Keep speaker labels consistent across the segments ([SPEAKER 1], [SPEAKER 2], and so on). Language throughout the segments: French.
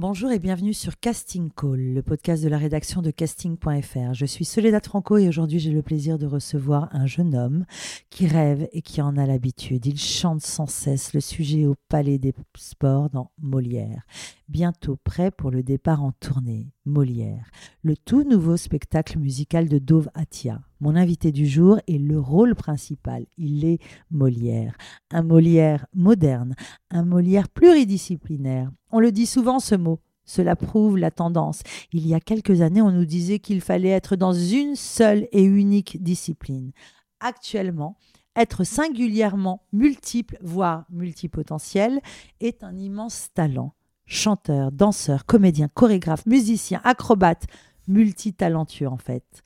[SPEAKER 1] Bonjour et bienvenue sur Casting Call, le podcast de la rédaction de casting.fr. Je suis Soledad Franco et aujourd'hui j'ai le plaisir de recevoir un jeune homme qui rêve et qui en a l'habitude. Il chante sans cesse le sujet au Palais des Sports dans Molière. Bientôt prêt pour le départ en tournée, Molière, le tout nouveau spectacle musical de Dove Atia. Mon invité du jour est le rôle principal. Il est Molière. Un Molière moderne, un Molière pluridisciplinaire. On le dit souvent ce mot. Cela prouve la tendance. Il y a quelques années, on nous disait qu'il fallait être dans une seule et unique discipline. Actuellement, être singulièrement multiple, voire multipotentiel, est un immense talent chanteur, danseur, comédien, chorégraphe, musicien, acrobate, multitalentueux en fait.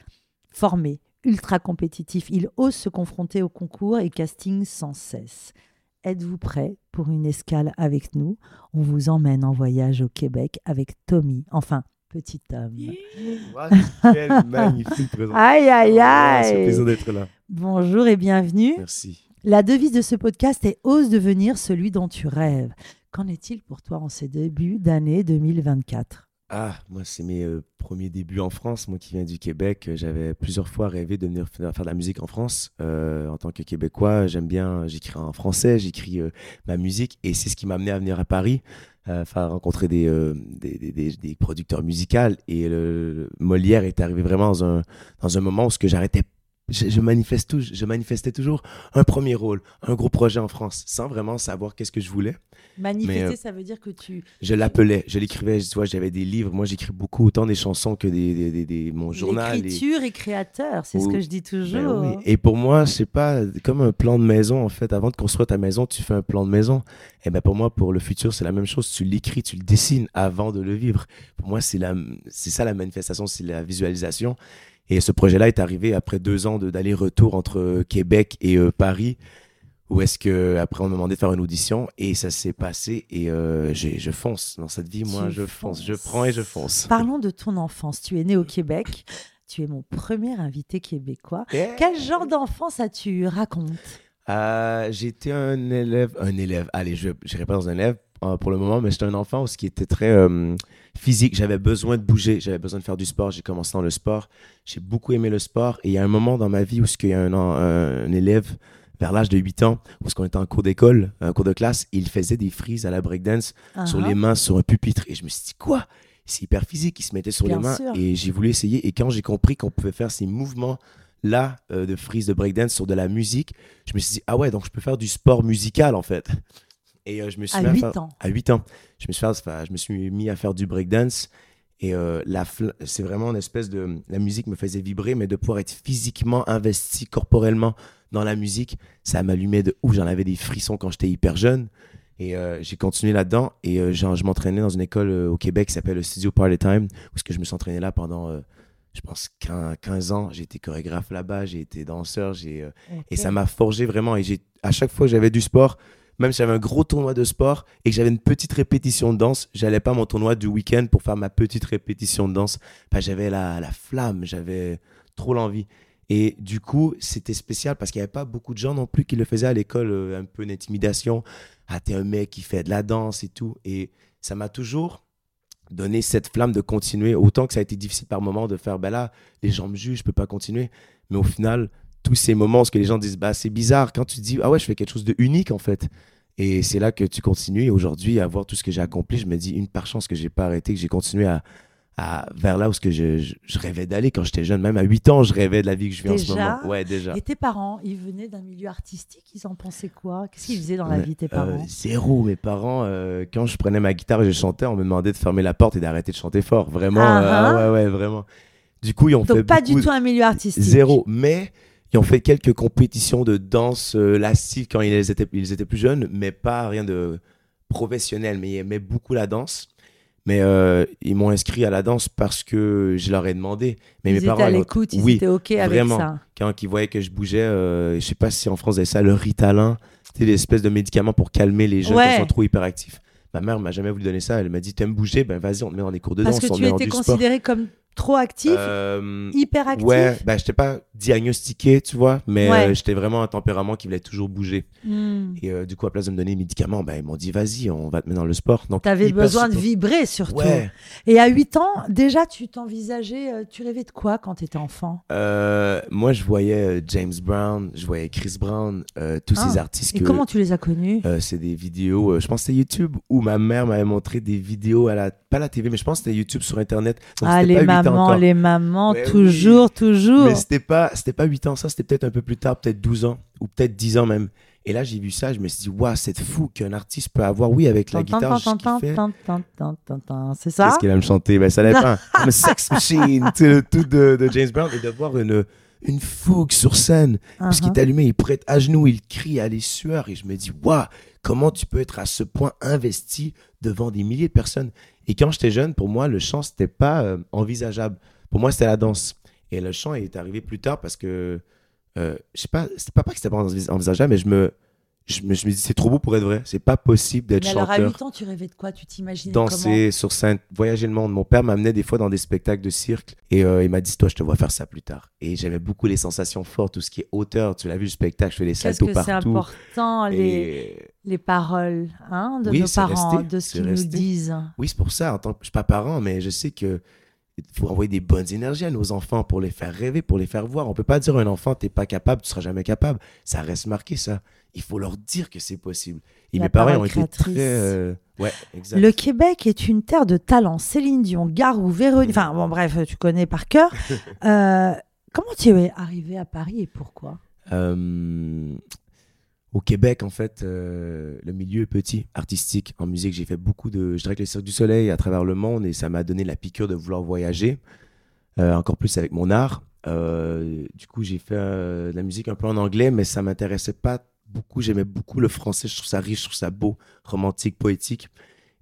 [SPEAKER 1] Formé, ultra compétitif, il ose se confronter au concours et casting sans cesse. Êtes-vous prêt pour une escale avec nous? On vous emmène en voyage au Québec avec Tommy, enfin, petit homme.
[SPEAKER 2] quelle magnifique présentation.
[SPEAKER 1] Aïe, aïe, aïe.
[SPEAKER 2] C'est plaisir d'être là.
[SPEAKER 1] Bonjour et bienvenue.
[SPEAKER 2] Merci.
[SPEAKER 1] La devise de ce podcast est Ose devenir celui dont tu rêves. Qu'en est-il pour toi en ces débuts d'année 2024
[SPEAKER 2] Ah, moi, c'est mes euh, premiers débuts en France. Moi qui viens du Québec, euh, j'avais plusieurs fois rêvé de venir faire de la musique en France. Euh, en tant que Québécois, j'aime bien, j'écris en français, j'écris ma musique et c'est ce qui m'a amené à venir à Paris, faire rencontrer des, des, des, des, producteurs musicaux. Et Molière est arrivé vraiment dans un, dans un moment où ce que j'arrêtais je, manifeste tout, je manifestais toujours un premier rôle, un gros projet en France, sans vraiment savoir qu'est-ce que je voulais.
[SPEAKER 1] Manifester, euh, ça veut dire que tu.
[SPEAKER 2] Je l'appelais, je l'écrivais. Tu vois, j'avais des livres. Moi, j'écris beaucoup, autant des chansons que des, des, des, mon journal.
[SPEAKER 1] L'écriture et... créateur, c'est ce que je dis ben toujours.
[SPEAKER 2] Et pour moi, c'est pas comme un plan de maison en fait. Avant de construire ta maison, tu fais un plan de maison. Et ben pour moi, pour le futur, c'est la même chose. Tu l'écris, tu le dessines avant de le vivre. Pour moi, c'est la, c'est ça la manifestation, c'est la visualisation. Et ce projet-là est arrivé après deux ans d'aller-retour entre euh, Québec et euh, Paris, où est-ce que après on m'a demandé de faire une audition et ça s'est passé et euh, je fonce dans cette vie. Moi, je fonce, je prends et je fonce.
[SPEAKER 1] Parlons de ton enfance. Tu es né au Québec. Tu es mon premier invité québécois. Quel genre d'enfance as-tu? Raconte.
[SPEAKER 2] J'étais un élève, un élève. Allez, je n'irai pas dans un élève pour le moment, mais j'étais un enfant qui était très physique. J'avais besoin de bouger, j'avais besoin de faire du sport. J'ai commencé dans le sport. J'ai beaucoup aimé le sport. Et il y a un moment dans ma vie où il y a un, un, élève vers l'âge de 8 ans, où on était en cours d'école, un cours de classe, il faisait des frises à la breakdance sur les uh-huh. mains, sur un pupitre. Et je me suis dit, quoi? C'est hyper physique. Il se mettait sur les mains. Et j'ai voulu essayer. Et quand j'ai compris qu'on pouvait faire ces mouvements là euh, de frise de breakdance sur de la musique, je me suis dit, ah ouais, donc je peux faire du sport musical en fait.
[SPEAKER 1] Et euh, je me suis à 8 ans.
[SPEAKER 2] À 8 ans. Je me, suis je me suis mis à faire du breakdance. Et euh, c'est vraiment une espèce de. La musique me faisait vibrer, mais de pouvoir être physiquement investi corporellement dans la musique, ça m'allumait de ouf. J'en avais des frissons quand j'étais hyper jeune. Et euh, j'ai continué là-dedans. Et genre, je m'entraînais dans une école au Québec qui s'appelle le Studio Party Time, où que je me suis entraîné là pendant, je pense, 15, ans. J'ai été chorégraphe là-bas, j'ai été danseur. j'ai Et ça m'a forgé vraiment. Et à chaque fois que j'avais du sport, même si j'avais un gros tournoi de sport et que j'avais une petite répétition de danse, j'allais pas à mon tournoi du week-end pour faire ma petite répétition de danse. j'avais la, la flamme, j'avais trop l'envie. Et du coup, c'était spécial parce qu'il n'y avait pas beaucoup de gens non plus qui le faisaient à l'école, euh, un peu d'intimidation. Ah, t'es un mec qui fait de la danse et tout. Et ça m'a toujours donné cette flamme de continuer. Autant que ça a été difficile par moments de faire, ben là, les gens me jugent, je peux pas continuer. Mais au final, tous ces moments où que les gens disent, bah, c'est bizarre, quand tu dis, ah ouais, je fais quelque chose de unique en fait. Et c'est là que tu continues. Et aujourd'hui, à voir tout ce que j'ai accompli, je me dis, une par chance que j'ai pas arrêté, que j'ai continué à, à, vers là où ce que je, je, rêvais d'aller quand j'étais jeune. Même à 8 ans, je rêvais de la vie que je vis en ce moment. Ouais, déjà.
[SPEAKER 1] Et tes parents, ils venaient d'un milieu artistique, ils en pensaient quoi? Qu'est-ce qu'ils faisaient dans la vie, tes euh, parents
[SPEAKER 2] Zéro. Mes parents, euh, quand je prenais ma guitare et je chantais, on me demandait de fermer la porte et d'arrêter de chanter fort. Vraiment, ah, euh, ah. ouais, ouais, vraiment. Du coup, ils ont
[SPEAKER 1] Donc, pas du tout un milieu artistique?
[SPEAKER 2] Zéro. Mais ils ont fait quelques compétitions de danse euh, lascive quand ils étaient, ils étaient plus jeunes, mais pas rien de professionnel. Mais ils aimaient beaucoup la danse. Mais euh, ils m'ont inscrit à la danse parce que je leur ai demandé. Mais
[SPEAKER 1] ils
[SPEAKER 2] mes
[SPEAKER 1] étaient
[SPEAKER 2] parents,
[SPEAKER 1] à
[SPEAKER 2] ils
[SPEAKER 1] l'écoute, ils
[SPEAKER 2] oui,
[SPEAKER 1] étaient OK avec
[SPEAKER 2] vraiment.
[SPEAKER 1] ça.
[SPEAKER 2] quand ils voyaient que je bougeais, euh, je sais pas si en France, avez ça, le Ritalin. C'était l'espèce de médicament pour calmer les jeunes
[SPEAKER 1] Ouais.
[SPEAKER 2] qui sont trop hyperactifs. Ma mère m'a jamais voulu donner ça. Elle m'a dit T'aimes bouger? Ben vas-y, on te met dans des cours de
[SPEAKER 1] Parce
[SPEAKER 2] danse,
[SPEAKER 1] que
[SPEAKER 2] on te
[SPEAKER 1] tu étais considéré comme trop actif,
[SPEAKER 2] Euh,
[SPEAKER 1] hyper actif.
[SPEAKER 2] Ouais, ben j'étais pas diagnostiqué, tu vois, mais
[SPEAKER 1] Ouais.
[SPEAKER 2] euh, j'étais vraiment un tempérament qui voulait toujours bouger.
[SPEAKER 1] Hmm.
[SPEAKER 2] Et euh, du coup, à place de me donner des médicaments, ben, ils m'ont dit Vas-y, on va te mettre dans le sport. Donc,
[SPEAKER 1] T'avais
[SPEAKER 2] hyper
[SPEAKER 1] besoin de vibrer surtout.
[SPEAKER 2] Ouais.
[SPEAKER 1] Et à 8 ans, déjà, tu t'envisageais, euh, tu rêvais de quoi quand tu étais enfant
[SPEAKER 2] moi, je voyais James Brown, je voyais Chris Brown, tous
[SPEAKER 1] Ah.
[SPEAKER 2] ces artistes
[SPEAKER 1] Et
[SPEAKER 2] que.
[SPEAKER 1] comment tu les as connus?
[SPEAKER 2] C'est des vidéos, je pense que c'était YouTube où ma mère m'avait montré des vidéos à la, pas à la TV, mais je pense que c'était YouTube sur Internet. Donc,
[SPEAKER 1] Ah, les
[SPEAKER 2] pas 8 ans
[SPEAKER 1] mamans,
[SPEAKER 2] encore.
[SPEAKER 1] les mamans, toujours, toujours.
[SPEAKER 2] Mais c'était pas, c'était pas 8 ans, ça, c'était peut-être un peu plus tard, peut-être 12 ans, ou peut-être 10 ans même. Et là, j'ai vu ça, je me suis dit, waouh, c'est fou qu'un artiste peut avoir, oui, avec la guitare.
[SPEAKER 1] C'est ça?
[SPEAKER 2] Qu'est-ce qu'il aime chanter Ben, ça dépend. I'm a sex machine, tu sais, le tout de, de James Brown, et de voir une, une fougue sur scène, puisqu'il
[SPEAKER 1] Uh-huh.
[SPEAKER 2] est allumé, il prête à genoux, il crie à les sueurs, et je me dis, waouh, comment tu peux être à ce point investi devant des milliers de personnes? Et quand j'étais jeune, pour moi, le chant, c'était pas euh, envisageable. Pour moi, c'était la danse. Et le chant est arrivé plus tard parce que, euh, je sais pas, c'était pas, pas que c'était pas envis- envisageable, mais je me, je me, je me dis, c'est trop beau pour être vrai. C'est pas possible d'être
[SPEAKER 1] Mais alors, à
[SPEAKER 2] chanteur
[SPEAKER 1] 8 ans, tu rêvais de quoi? Tu t'imaginais
[SPEAKER 2] danser sur scène, voyager le monde. Mon père m'amenait des fois dans des spectacles de cirque et euh, il m'a dit Toi, je te vois faire ça plus tard. Et j'aimais beaucoup les sensations fortes, tout ce qui est hauteur. Tu l'as vu, le spectacle, je fais des saltos
[SPEAKER 1] que c'est
[SPEAKER 2] partout.
[SPEAKER 1] important, les,
[SPEAKER 2] Et
[SPEAKER 1] les paroles hein, de
[SPEAKER 2] Oui,
[SPEAKER 1] nos parents,
[SPEAKER 2] resté,
[SPEAKER 1] de ce qu'ils nous disent
[SPEAKER 2] oui, c'est pour ça, en tant que je suis pas parent, mais je sais que il faut envoyer des bonnes énergies à nos enfants pour les faire rêver, pour les faire voir. On peut pas dire à un enfant t'es pas capable, tu seras jamais capable. Ça reste marqué ça. Il faut leur dire que c'est possible. Et
[SPEAKER 1] La
[SPEAKER 2] mes parents ont été très euh, ouais, exact.
[SPEAKER 1] Le Québec est une terre de talent. Céline Dion, Garou, Véronique. Enfin, bon, bref, tu connais par cœur. Euh, comment tu es arrivé à Paris et pourquoi?
[SPEAKER 2] Euh, au Québec, en fait, le milieu est petit, artistique. En musique, j'ai fait beaucoup de. Je dirais que le Cirque du Soleil à travers le monde et ça m'a donné la piqûre de vouloir voyager, encore plus avec mon art. Du coup, j'ai fait de la musique un peu en anglais, mais ça m'intéressait pas beaucoup. J'aimais beaucoup le français. Je trouve ça riche, je trouve ça beau, romantique, poétique.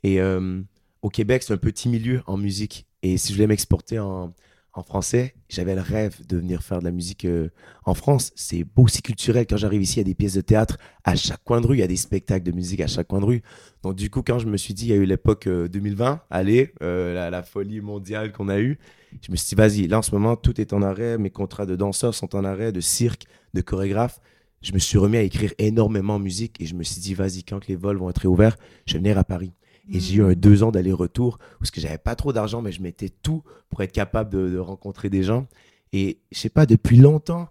[SPEAKER 2] Et euh, au Québec, c'est un petit milieu en musique. Et si je voulais m'exporter en, en français, j'avais le rêve de venir faire de la musique euh, en France. C'est beau, c'est culturel. Quand j'arrive ici, il y a des pièces de théâtre à chaque coin de rue, il y a des spectacles de musique à chaque coin de rue. Donc du coup, quand je me suis dit, il y a eu l'époque euh, 2020, allez, euh, la, la folie mondiale qu'on a eue, je me suis dit, vas-y, là en ce moment, tout est en arrêt, mes contrats de danseurs sont en arrêt, de cirque, de chorégraphe. Je me suis remis à écrire énormément de musique et je me suis dit, vas-y, quand les vols vont être réouverts, je vais venir à Paris. Et j'ai eu un deux ans d'aller-retour parce que j'avais pas trop d'argent, mais je mettais tout pour être capable de, de rencontrer des gens. Et je sais pas, depuis longtemps,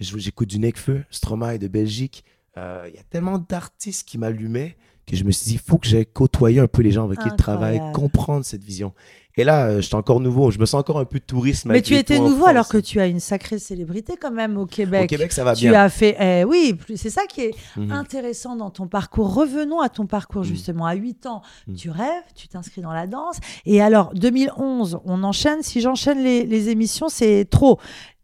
[SPEAKER 2] j'écoute du Necfeu, Stromae de Belgique. Euh, Il y a tellement d'artistes qui m'allumaient que je me suis dit, il faut que j'aille côtoyer un peu les gens avec qui ils travaillent,
[SPEAKER 1] Incroyable.
[SPEAKER 2] comprendre cette vision. Et là, euh, je suis encore nouveau, je me sens encore un peu de tourisme.
[SPEAKER 1] Mais tu étais nouveau alors que tu as une sacrée célébrité quand même au Québec.
[SPEAKER 2] Au Québec, ça va
[SPEAKER 1] tu
[SPEAKER 2] bien.
[SPEAKER 1] as fait, eh oui, c'est ça qui est
[SPEAKER 2] Mhm.
[SPEAKER 1] intéressant dans ton parcours. Revenons à ton parcours
[SPEAKER 2] Mm.
[SPEAKER 1] justement. À 8 ans,
[SPEAKER 2] Mm.
[SPEAKER 1] tu rêves, tu t'inscris dans la danse. Et alors, 2011, on enchaîne. Si j'enchaîne les, les émissions, c'est trop.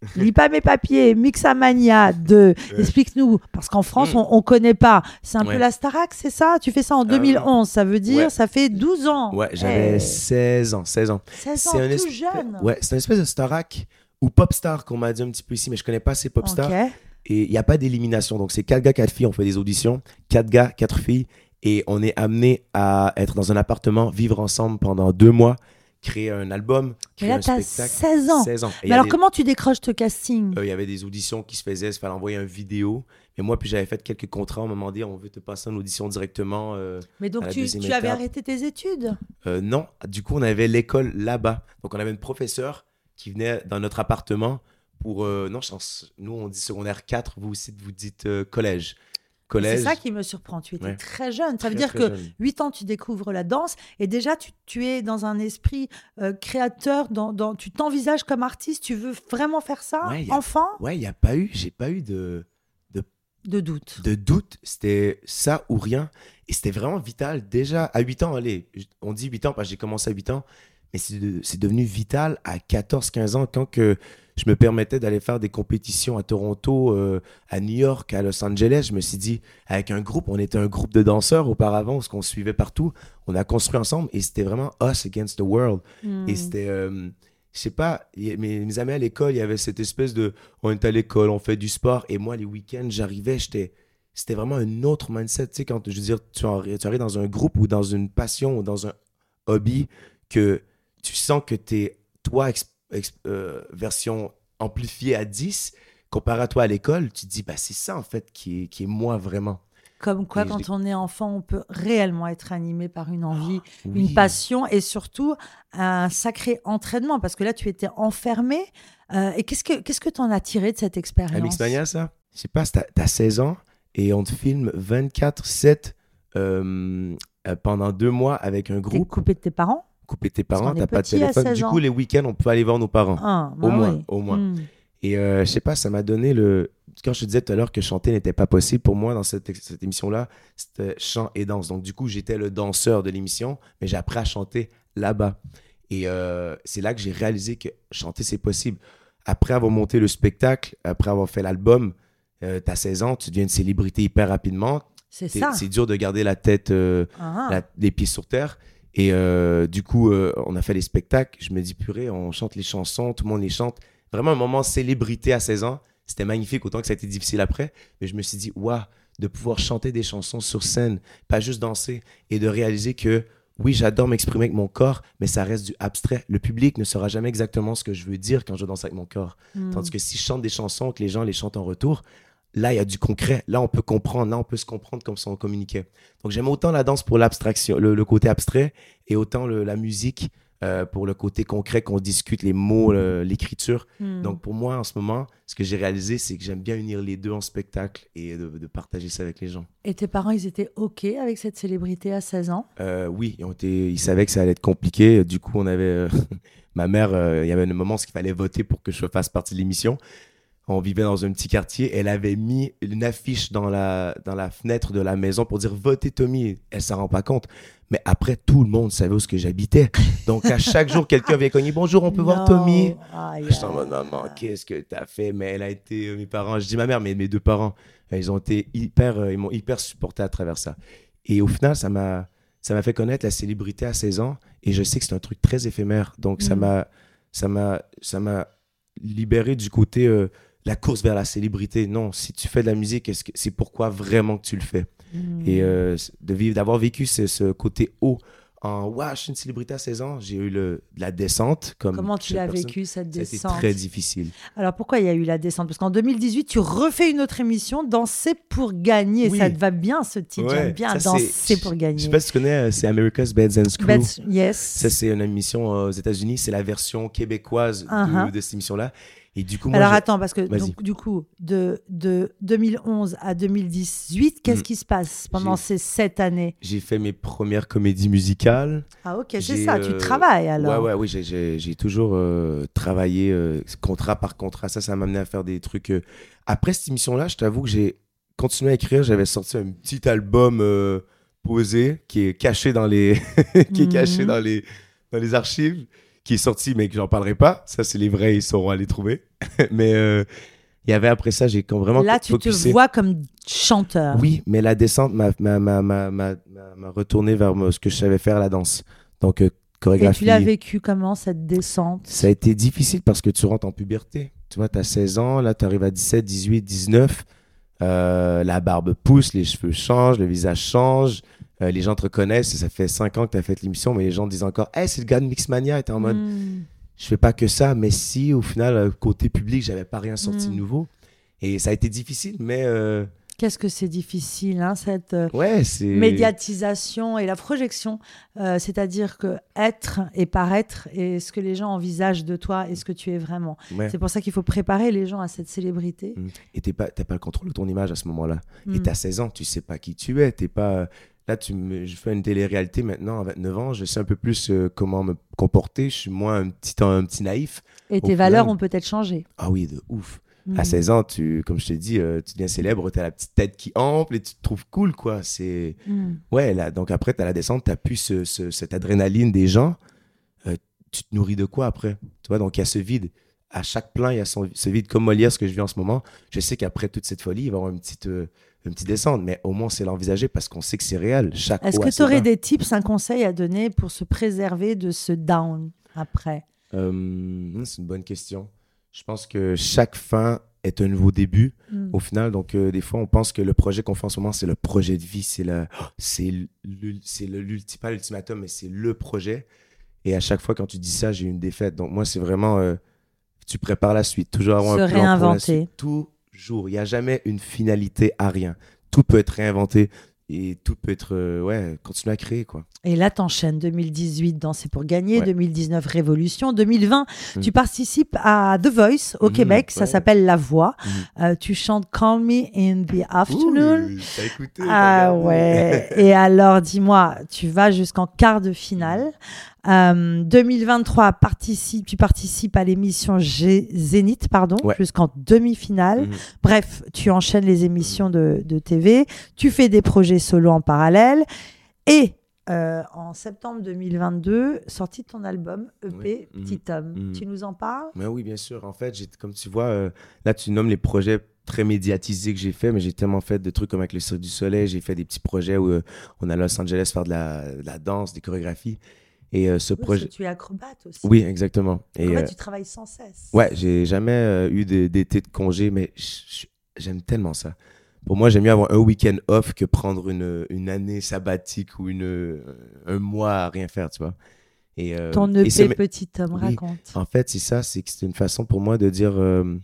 [SPEAKER 1] Lis pas mes papiers, Mixamania 2.
[SPEAKER 2] Ouais.
[SPEAKER 1] Explique-nous, parce qu'en France,
[SPEAKER 2] Mm.
[SPEAKER 1] on, on connaît pas. C'est un peu la Starac, c'est ça? Tu fais ça en 2011, ça veut dire,
[SPEAKER 2] ouais.
[SPEAKER 1] ça fait 12 ans.
[SPEAKER 2] Ouais, j'avais
[SPEAKER 1] Eh,
[SPEAKER 2] 16 ans, 16 ans.
[SPEAKER 1] 16 ans,
[SPEAKER 2] C'est un
[SPEAKER 1] tout
[SPEAKER 2] espèce-
[SPEAKER 1] jeune.
[SPEAKER 2] Ouais, c'est un espèce de Starac ou Popstar qu'on m'a dit un petit peu ici, mais je connais pas ces Popstars.
[SPEAKER 1] Ok.
[SPEAKER 2] Et il n'y a pas d'élimination. Donc, c'est quatre gars, quatre filles. On fait des auditions. Quatre gars, quatre filles. Et on est amené à être dans un appartement, vivre ensemble pendant deux mois, créer un album,
[SPEAKER 1] Mais
[SPEAKER 2] créer
[SPEAKER 1] là,
[SPEAKER 2] un
[SPEAKER 1] tu as
[SPEAKER 2] spectacle.
[SPEAKER 1] 16 ans.
[SPEAKER 2] 16 ans.
[SPEAKER 1] Mais alors,
[SPEAKER 2] des-
[SPEAKER 1] comment tu décroches ce casting?
[SPEAKER 2] Euh, il y avait des auditions qui se faisaient, il fallait envoyer une vidéo. Mais moi, puis j'avais fait quelques contrats. On m'a demandé, on veut te passer en audition directement. euh,
[SPEAKER 1] Mais donc,
[SPEAKER 2] à la
[SPEAKER 1] tu, tu avais arrêté tes études?
[SPEAKER 2] Euh, non, du coup, on avait l'école là-bas. Donc, on avait une professeure qui venait dans notre appartement pour. non, je pense, nous, on dit secondaire 4, vous aussi, vous dites euh, collège.
[SPEAKER 1] C'est ça qui me surprend. Tu étais
[SPEAKER 2] Ouais.
[SPEAKER 1] très jeune. Ça veut
[SPEAKER 2] très,
[SPEAKER 1] dire
[SPEAKER 2] très
[SPEAKER 1] que
[SPEAKER 2] jeune.
[SPEAKER 1] 8 ans, tu découvres la danse et déjà, tu, tu es dans un esprit euh, créateur. Dans, dans- tu t'envisages comme artiste. Tu veux vraiment faire ça,
[SPEAKER 2] Ouais, y a-
[SPEAKER 1] enfant?
[SPEAKER 2] Ouais, il n'y a pas eu, j'ai pas eu de,
[SPEAKER 1] De doute.
[SPEAKER 2] de doute. C'était ça ou rien. Et c'était vraiment vital. Déjà, à 8 ans, allez, on dit 8 ans parce que j'ai commencé à 8 ans. Mais c'est de- devenu vital à 14-15 ans quand que je me permettais d'aller faire des compétitions à Toronto, euh, à New York, à Los Angeles. Je me suis dit, avec un groupe, on était un groupe de danseurs auparavant, parce qu'on suivait partout. On a construit ensemble et c'était vraiment us against the world.
[SPEAKER 1] Hmm.
[SPEAKER 2] Et c'était, euh, je sais pas, mes, mes amis à l'école, il y avait cette espèce de, on est à l'école, on fait du sport. Et moi, les week-ends, j'arrivais, j'étais, c'était vraiment un autre mindset. Tu sais, quand, je veux dire, tu, en- tu arrives dans un groupe ou dans une passion ou dans un hobby que tu sens que tu es, toi, euh, version amplifiée à 10, comparé à toi à l'école, tu te dis, bah, c'est ça, en fait, qui est, qui est moi vraiment.
[SPEAKER 1] Comme quoi,
[SPEAKER 2] Et
[SPEAKER 1] quand on est enfant, on peut réellement être animé par une envie,
[SPEAKER 2] Oui.
[SPEAKER 1] une passion et surtout un sacré entraînement. Parce que là, tu étais enfermé. Euh, et qu'est-ce que qu'est-ce que tu en as tiré de cette expérience?
[SPEAKER 2] Mixmania, ça? Je sais pas, t'as as 16 ans et on te filme 24-7 euh, euh, pendant deux mois avec un
[SPEAKER 1] T'es
[SPEAKER 2] groupe.
[SPEAKER 1] coupé de tes parents?
[SPEAKER 2] Coupé tes parents, t'as pas de téléphone.
[SPEAKER 1] 16
[SPEAKER 2] Du coup, les week-ends, on peut aller voir nos parents.
[SPEAKER 1] Ah,
[SPEAKER 2] Au
[SPEAKER 1] bah
[SPEAKER 2] moins,
[SPEAKER 1] oui.
[SPEAKER 2] au moins.
[SPEAKER 1] Hmm.
[SPEAKER 2] Et euh, je sais pas, ça m'a donné le. Quand je te disais tout à l'heure que chanter n'était pas possible pour moi dans cette, cette émission-là, c'était chant et danse. Donc, du coup, j'étais le danseur de l'émission, mais j'ai appris à chanter là-bas. Et euh, c'est là que j'ai réalisé que chanter, c'est possible. Après avoir monté le spectacle, après avoir fait l'album, euh, t'as 16 ans, tu deviens une célébrité hyper rapidement.
[SPEAKER 1] C'est ça.
[SPEAKER 2] C'est dur de garder la tête, euh,
[SPEAKER 1] Ah.
[SPEAKER 2] la- les pieds sur terre. Et euh, du coup, euh, on a fait les spectacles. Je me dis, purée, on chante les chansons, tout le monde les chante. Vraiment un moment célébrité à 16 ans. C'était magnifique, autant que ça a été difficile après. Mais je me suis dit, waouh, de pouvoir chanter des chansons sur scène, pas juste danser, et de réaliser que, oui, j'adore m'exprimer avec mon corps, mais ça reste du abstrait. Le public ne saura jamais exactement ce que je veux dire quand je danse avec mon corps.
[SPEAKER 1] Hmm.
[SPEAKER 2] Tandis que si je chante des chansons, que les gens les chantent en retour, là, il y a du concret. Là, on peut comprendre. Là, on peut se comprendre comme si on communiquait. Donc, j'aime autant la danse pour l'abstraction, le, le côté abstrait, et autant le- la musique euh, pour le côté concret qu'on discute, les mots, l'écriture.
[SPEAKER 1] Hmm.
[SPEAKER 2] Donc, pour moi, en ce moment, ce que j'ai réalisé, c'est que j'aime bien unir les deux en spectacle et de, de partager ça avec les gens.
[SPEAKER 1] Et tes parents, ils étaient OK avec cette célébrité à 16 ans?
[SPEAKER 2] Euh, oui, ils, ont été, ils savaient que ça allait être compliqué. Du coup, on avait. euh, ma mère, il y avait un moment où il fallait voter pour que je fasse partie de l'émission. On vivait dans un petit quartier. Elle avait mis une affiche dans la, dans la fenêtre de la maison pour dire votez Tommy. Elle s'en rend pas compte. Mais après, tout le monde savait où ce que j'habitais. Donc, à chaque jour, quelqu'un vient cogner bonjour, on peut voir. Tommy. Je suis en mode, maman, qu'est-ce que t'as fait? Mais elle a été, euh, mes parents, je dis ma mère, mais mes deux parents, euh, ils ont été hyper, euh, ils m'ont hyper supporté à travers ça. Et au final, ça m'a, ça m'a fait connaître la célébrité à 16 ans. Et je sais que c'est un truc très éphémère. Donc, ça
[SPEAKER 1] Mm.
[SPEAKER 2] m'a, ça m'a, ça m'a libéré du côté, euh, la course vers la célébrité. Non, si tu fais de la musique, c'est pourquoi vraiment que tu le fais?
[SPEAKER 1] Hmm.
[SPEAKER 2] Et euh, de vivre, d'avoir vécu ce, ce côté haut en, ouais, je suis une célébrité à 16 ans, j'ai eu le, de la descente. Comme
[SPEAKER 1] Comment tu l'as vécu cette descente?
[SPEAKER 2] très difficile.
[SPEAKER 1] Alors pourquoi il y a eu la descente? Parce qu'en 2018, tu refais une autre émission, Danser pour gagner.
[SPEAKER 2] Oui.
[SPEAKER 1] Ça te va bien ce titre?
[SPEAKER 2] Ouais,
[SPEAKER 1] J'aime bien
[SPEAKER 2] ça,
[SPEAKER 1] danser pour
[SPEAKER 2] Je
[SPEAKER 1] gagner.
[SPEAKER 2] sais pas si tu connais, euh, c'est America's Beds and Screw.
[SPEAKER 1] Yes.
[SPEAKER 2] Ça, c'est une émission euh, aux États-Unis. C'est la version québécoise de-
[SPEAKER 1] Uh-huh.
[SPEAKER 2] de, cette émission-là. Et du coup, moi,
[SPEAKER 1] Alors attends, parce que donc, du coup, de, de 2011 à 2018, qu'est-ce
[SPEAKER 2] Mm.
[SPEAKER 1] qui se passe pendant ces sept années
[SPEAKER 2] j'ai fait mes premières comédies musicales.
[SPEAKER 1] Ah ok, c'est ça, tu
[SPEAKER 2] euh,
[SPEAKER 1] travailles alors.
[SPEAKER 2] Ouais, ouais, oui, j'ai- toujours euh, travaillé euh, contrat par contrat. Ça, ça m'a amené à faire des trucs. Après cette émission-là, je t'avoue que j'ai continué à écrire. J'avais sorti un petit album posé qui est caché dans les, qui est caché
[SPEAKER 1] Mhm.
[SPEAKER 2] dans les, dans les archives, qui est sorti, mais que j'en parlerai pas. Ça, c'est les vrais, ils sauront aller trouver. mais euh, il y avait après ça, j'ai quand vraiment
[SPEAKER 1] Là, tu te vois comme chanteur.
[SPEAKER 2] Oui, mais la descente m'a retourné vers moi, ce que je savais faire, la danse. Donc, euh,
[SPEAKER 1] Et
[SPEAKER 2] chorégraphie.
[SPEAKER 1] tu l'as vécu comment cette descente?
[SPEAKER 2] Ça a été difficile parce que tu rentres en puberté. Tu vois, tu as 16 ans, là, tu arrives à 17, 18, 19. Euh, la barbe pousse, les cheveux changent, le visage change. Euh, les gens te reconnaissent. Ça fait 5 ans que tu as fait l'émission, mais les gens disent encore Hey, c'est le gars de Mixmania. Et t'es en mode
[SPEAKER 1] Hmm.
[SPEAKER 2] Je fais pas que ça, mais si, au final, euh, côté public, j'avais pas rien sorti
[SPEAKER 1] Mm.
[SPEAKER 2] de nouveau. Et ça a été difficile, mais euh,
[SPEAKER 1] Qu'est-ce que c'est difficile, hein, cette
[SPEAKER 2] ouais,
[SPEAKER 1] médiatisation et la projection. Euh, C'est-à-dire que être et paraître et ce que les gens envisagent de toi et ce que tu es vraiment.
[SPEAKER 2] Ouais.
[SPEAKER 1] C'est pour ça qu'il faut préparer les gens à cette célébrité.
[SPEAKER 2] Mm. Et t'es pas, t'as pas le contrôle de ton image à ce moment-là. Et
[SPEAKER 1] Mm.
[SPEAKER 2] t'as 16 ans, tu sais pas qui tu es. T'es pas. Là, tu me... je fais une télé-réalité maintenant à 29 ans. Je sais un peu plus euh, comment me comporter. Je suis moins un petit, un petit naïf.
[SPEAKER 1] Et
[SPEAKER 2] au
[SPEAKER 1] tes
[SPEAKER 2] final-
[SPEAKER 1] valeurs ont peut-être changé.
[SPEAKER 2] Ah oui, de ouf. À 16 ans, tu, comme je te dis, euh, tu deviens célèbre, t'as la petite tête qui ample et tu te trouves cool, quoi. C'est.
[SPEAKER 1] Mm.
[SPEAKER 2] Ouais, là, donc après, t'as la descente, t'as plus ce- ce- cette adrénaline des gens. Euh, tu te nourris de quoi après? Tu vois, donc il y a ce vide. À chaque plein, il y a son- ce vide comme Molière, ce que je vis en ce moment. Je sais qu'après toute cette folie, il va y avoir une petite, une petite descente, mais au moins c'est l'envisager parce qu'on sait que c'est réel. Chaque
[SPEAKER 1] Est-ce que tu aurais des tips, un conseil à donner pour se préserver de ce down après?
[SPEAKER 2] Euh, hmm, c'est une bonne question. Je pense que chaque fin est un nouveau début
[SPEAKER 1] Mm.
[SPEAKER 2] au final. Donc, euh, des fois, on pense que le projet qu'on fait en ce moment, c'est le projet de vie, c'est le, c'est l'ulti- pas l'ultimatum, mais c'est le projet. Et à chaque fois, quand tu dis ça, j'ai une défaite. Donc, moi, c'est vraiment, euh, tu prépares la suite. Toujours avoir
[SPEAKER 1] Se
[SPEAKER 2] un plan pour la
[SPEAKER 1] réinventer.
[SPEAKER 2] suite. Toujours. Il n'y a jamais une finalité à rien. Tout peut être réinventé et tout peut être, euh, ouais, continuer à créer, quoi.
[SPEAKER 1] Et là, t'enchaînes 2018, Danser pour gagner,
[SPEAKER 2] Ouais.
[SPEAKER 1] 2019, Révolution, 2020,
[SPEAKER 2] Mm.
[SPEAKER 1] tu participes à The Voice au
[SPEAKER 2] Mm,
[SPEAKER 1] Québec, ça s'appelle La Voix.
[SPEAKER 2] Mm.
[SPEAKER 1] Euh, tu chantes Call Me in the Afternoon.
[SPEAKER 2] Ouh, t'as écouté,
[SPEAKER 1] Ah ouais. Et alors, dis-moi, tu vas jusqu'en quart de finale. Euh, 2023, participe, tu participes à l'émission Zénith, pardon,
[SPEAKER 2] Ouais.
[SPEAKER 1] jusqu'en demi-finale.
[SPEAKER 2] Mhm.
[SPEAKER 1] Bref, tu enchaînes les émissions de, de TV, tu fais des projets solo en parallèle. Et euh, en septembre 2022, sorti ton album EP
[SPEAKER 2] Oui.
[SPEAKER 1] Petit Homme.
[SPEAKER 2] Mhm.
[SPEAKER 1] Tu nous en parles?
[SPEAKER 2] Mais oui, bien sûr. En fait, comme tu vois, euh, là, tu nommes les projets très médiatisés que j'ai fait, mais j'ai tellement fait de trucs comme avec le Cirque du Soleil. J'ai fait des petits projets où euh, on a à Los Angeles faire de la, de la danse, des chorégraphies. Et euh, ce
[SPEAKER 1] Oui,
[SPEAKER 2] projet.
[SPEAKER 1] Tu es acrobate aussi.
[SPEAKER 2] Oui, exactement. Et, euh,
[SPEAKER 1] tu travailles sans cesse.
[SPEAKER 2] ouais, j'ai jamais euh, eu d'été de congé, mais j'aime tellement ça. Pour moi, j'aime mieux avoir un week-end off que prendre une, une année sabbatique ou une, un mois à rien faire, tu vois. Et, euh,
[SPEAKER 1] Ton EP Petit Homme,
[SPEAKER 2] Oui.
[SPEAKER 1] raconte.
[SPEAKER 2] En fait, c'est ça, c'est que c'est une façon pour moi de dire euh,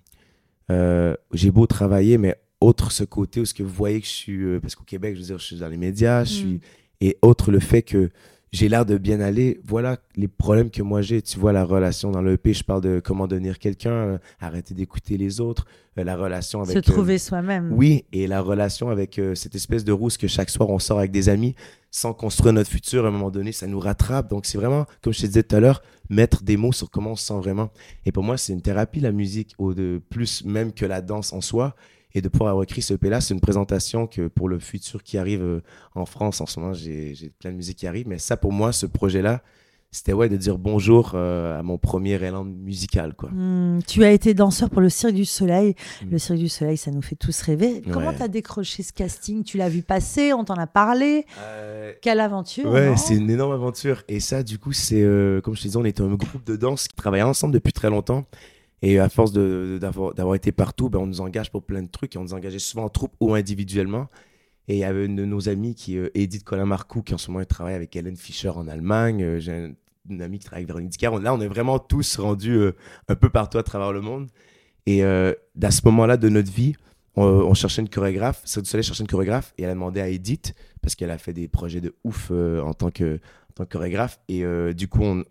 [SPEAKER 2] euh, j'ai beau travailler, mais autre ce côté où ce que vous voyez que je suis, euh, parce qu'au Québec, je veux dire, je suis dans les médias, je suis,
[SPEAKER 1] Mm.
[SPEAKER 2] et autre le fait que j'ai l'air de bien aller, voilà les problèmes que moi j'ai. Tu vois, la relation dans le EP, je parle de comment devenir quelqu'un, euh, arrêter d'écouter les autres, euh, la relation avec.
[SPEAKER 1] Se
[SPEAKER 2] euh,
[SPEAKER 1] trouver soi-même.
[SPEAKER 2] oui, et la relation avec cette espèce de rousse que chaque soir on sort avec des amis sans construire notre futur, à un moment donné, ça nous rattrape. Donc c'est vraiment, comme je te disais tout à l'heure, mettre des mots sur comment on se sent vraiment. Et pour moi, c'est une thérapie, la musique, au de plus même que la danse en soi. Et de pouvoir avoir écrit ce EP-là, c'est une présentation que pour le futur qui arrive euh, en France, en ce moment, j'ai plein de musique qui arrive. Mais ça, pour moi, ce projet-là, c'était ouais, de dire bonjour euh, à mon premier élan musical. Quoi.
[SPEAKER 1] Hmm, tu as été danseur pour le Cirque du Soleil.
[SPEAKER 2] Mm.
[SPEAKER 1] Le Cirque du Soleil, ça nous fait tous rêver. Comment
[SPEAKER 2] Ouais.
[SPEAKER 1] tu as décroché ce casting? Tu l'as vu passer On t'en a parlé? Quelle aventure
[SPEAKER 2] Ouais, c'est une énorme aventure. Et ça, du coup, c'est, euh, comme je te disais, on était un groupe de danse qui travaillait ensemble depuis très longtemps. Et à force d'avoir été partout, ben, on nous engage pour plein de trucs. Et on nous engageait souvent en troupe ou individuellement. Et il y avait une de nos amies, qui euh, Edith Colin-Marcoux, qui en ce moment travaille avec Helen Fischer en Allemagne. Euh, J'ai un- une amie qui travaille avec Véronique Dicker. On- Là, on est vraiment tous rendus euh, un peu partout à travers le monde. Et euh, à ce moment-là de notre vie, on, cherchait une chorégraphe. Cirque du Soleil cherchait une chorégraphe. Et elle a demandé à Edith, parce qu'elle a fait des projets de ouf en, tant que, en tant que chorégraphe. Et du coup, on,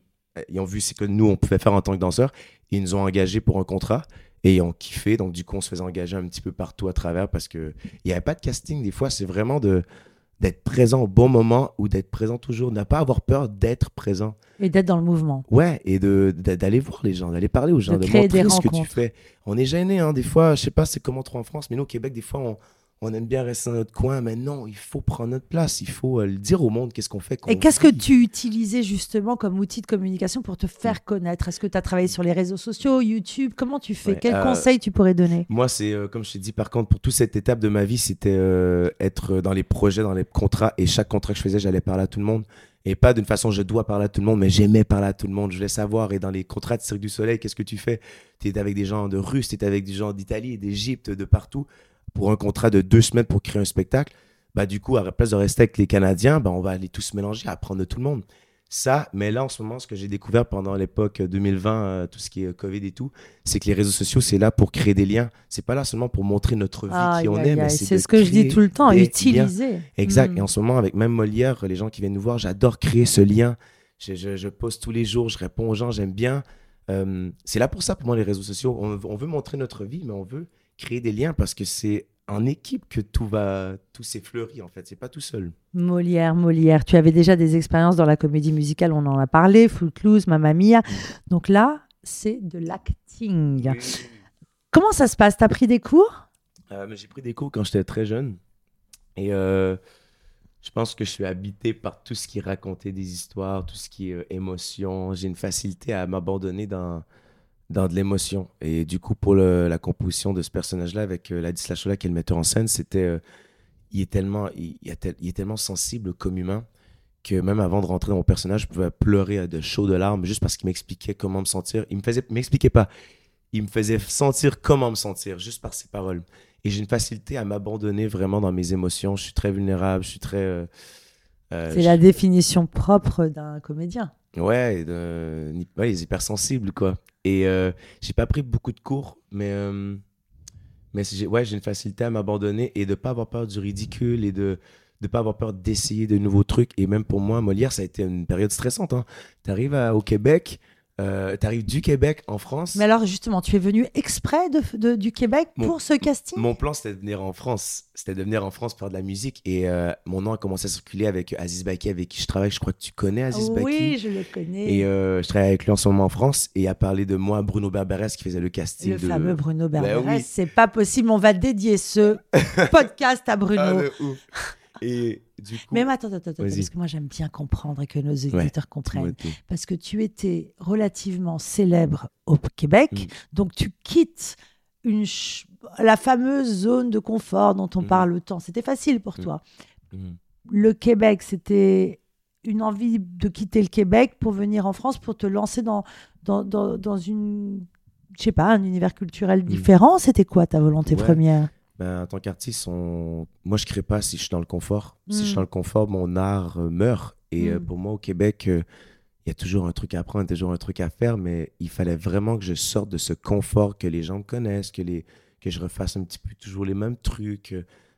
[SPEAKER 2] ils ont vu ce que nous, on pouvait faire en tant que danseur. Ils nous ont engagés pour un contrat. Et ils ont kiffé. Donc, du coup, on se faisait engager un petit peu partout à travers parce qu'il n'y avait pas de casting. Des fois, c'est vraiment de d'être présent au bon moment ou d'être présent toujours. Ne pas avoir peur d'être présent.
[SPEAKER 1] Et d'être dans le mouvement.
[SPEAKER 2] Ouais, et de- d'aller voir les gens, d'aller parler aux gens,
[SPEAKER 1] De
[SPEAKER 2] de, montrer
[SPEAKER 1] des
[SPEAKER 2] ce que tu fais. On est gêné, hein, des fois, je sais pas c'est comment trop en France, mais nous au Québec, des fois, on, on aime bien rester dans notre coin, mais non, il faut prendre notre place, il faut euh, le dire au monde, qu'est-ce qu'on fait.
[SPEAKER 1] Et qu'est-ce que tu utilisais justement comme outil de communication pour te faire connaître? Est-ce que tu as travaillé sur les réseaux sociaux, YouTube? Comment tu fais?
[SPEAKER 2] Ouais,
[SPEAKER 1] Quels
[SPEAKER 2] euh,
[SPEAKER 1] conseils tu pourrais donner?
[SPEAKER 2] Moi, c'est euh, comme je t'ai dit, par contre, pour toute cette étape de ma vie, c'était être dans les projets, dans les contrats, et chaque contrat que je faisais, j'allais parler à tout le monde. Et pas d'une façon, je dois parler à tout le monde, mais j'aimais parler à tout le monde. Je voulais savoir. Et dans les contrats de Cirque du Soleil, qu'est-ce que tu fais? Tu étais avec des gens de Russe, tu étais avec des gens d'Italie, d'Égypte, de partout, pour un contrat de deux semaines pour créer un spectacle. Bah, du coup, à la place de rester avec les Canadiens, bah, on va aller tous mélanger, apprendre de tout le monde. Ça, mais là, en ce moment, ce que j'ai découvert pendant l'époque 2020, euh, tout ce qui est euh, Covid et tout, c'est que les réseaux sociaux, c'est là pour créer des liens. C'est pas là seulement pour montrer notre vie, qui on est,
[SPEAKER 1] aïe,
[SPEAKER 2] c'est
[SPEAKER 1] ce que je dis tout le temps,
[SPEAKER 2] des liens.
[SPEAKER 1] utiliser.
[SPEAKER 2] Exact.
[SPEAKER 1] Hmm.
[SPEAKER 2] Et en ce moment, avec même Molière, les gens qui viennent nous voir, j'adore créer ce lien. Je, je, je poste tous les jours, je réponds aux gens, j'aime bien. Euh, c'est là pour ça, pour moi, les réseaux sociaux. On, on veut montrer notre vie, mais on veut créer des liens parce que c'est en équipe que tout va, tout s'effleurit, en fait. C'est pas tout seul.
[SPEAKER 1] Molière, Molière. Tu avais déjà des expériences dans la comédie musicale, on en a parlé, Footloose, Mamma Mia. Donc là, c'est de l'acting. Comment ça se passe? T'as pris des cours?
[SPEAKER 2] Euh, j'ai pris des cours quand j'étais très jeune. Et euh, Je pense que je suis habité par tout ce qui est raconter des histoires, tout ce qui est euh, émotion. J'ai une facilité à m'abandonner dans, dans de l'émotion. Et du coup, pour le- la composition de ce personnage-là, avec euh, Ladis Lachola, qui est le metteur en scène, c'était. euh, il, est tellement, il, il a tel- il est tellement sensible comme humain que même avant de rentrer dans mon personnage, je pouvais pleurer de chaudes de larmes juste parce qu'il m'expliquait comment me sentir. Il me faisait, m'expliquait pas. Il me faisait sentir comment me sentir juste par ses paroles. Et j'ai une facilité à m'abandonner vraiment dans mes émotions. Je suis très vulnérable, je suis très. euh, euh,
[SPEAKER 1] C'est
[SPEAKER 2] je-
[SPEAKER 1] la définition propre d'un comédien.
[SPEAKER 2] Ouais, de, ouais, les hypersensibles, quoi. Et euh, j'ai pas pris beaucoup de cours, mais, euh, ouais, j'ai une facilité à m'abandonner et de pas avoir peur du ridicule et de de pas avoir peur d'essayer de nouveaux trucs. Et même pour moi, Molière, ça a été une période stressante. Hein. Tu arrives au Québec, euh, tu arrives du Québec en France.
[SPEAKER 1] Mais alors justement, tu es venu exprès de, de- du Québec
[SPEAKER 2] Mon-
[SPEAKER 1] pour ce casting?
[SPEAKER 2] Mon plan, c'était de venir en France. C'était de venir en France pour faire de la musique. Et euh, mon nom a commencé à circuler avec Aziz Baki, avec qui je travaille. Je crois que tu connais Aziz Baki.
[SPEAKER 1] Oui, je le connais.
[SPEAKER 2] Et euh, je travaille avec lui en ce moment en France et il a parlé de moi, Bruno Berberes, qui faisait le casting.
[SPEAKER 1] le
[SPEAKER 2] de...
[SPEAKER 1] fameux Bruno Berberes,
[SPEAKER 2] oui.
[SPEAKER 1] c'est pas possible. On va dédier ce podcast à Bruno.
[SPEAKER 2] Ah. Et du coup.
[SPEAKER 1] Mais attends, attends, attends, parce que moi j'aime bien comprendre et que nos auditeurs
[SPEAKER 2] Ouais,
[SPEAKER 1] comprennent. Parce que tu étais relativement célèbre au Québec,
[SPEAKER 2] Mm.
[SPEAKER 1] donc tu quittes une ch- la fameuse zone de confort dont on
[SPEAKER 2] Mm.
[SPEAKER 1] parle tant. C'était facile pour
[SPEAKER 2] Mm.
[SPEAKER 1] toi.
[SPEAKER 2] Mhm.
[SPEAKER 1] Le Québec, c'était une envie de quitter le Québec pour venir en France, pour te lancer dans, dans, dans, dans une, je sais pas, un univers culturel différent. C'était quoi ta volonté
[SPEAKER 2] Ouais.
[SPEAKER 1] première?
[SPEAKER 2] Ben, en tant qu'artiste, on... moi, je crée pas si je suis dans le confort. Si je suis dans le confort, mon art euh, meurt. Et euh,
[SPEAKER 1] Mm.
[SPEAKER 2] pour moi, au Québec, euh, il y a toujours un truc à apprendre, toujours un truc à faire, mais il fallait vraiment que je sorte de ce confort que les gens me connaissent, que, les... que je refasse un petit peu toujours les mêmes trucs.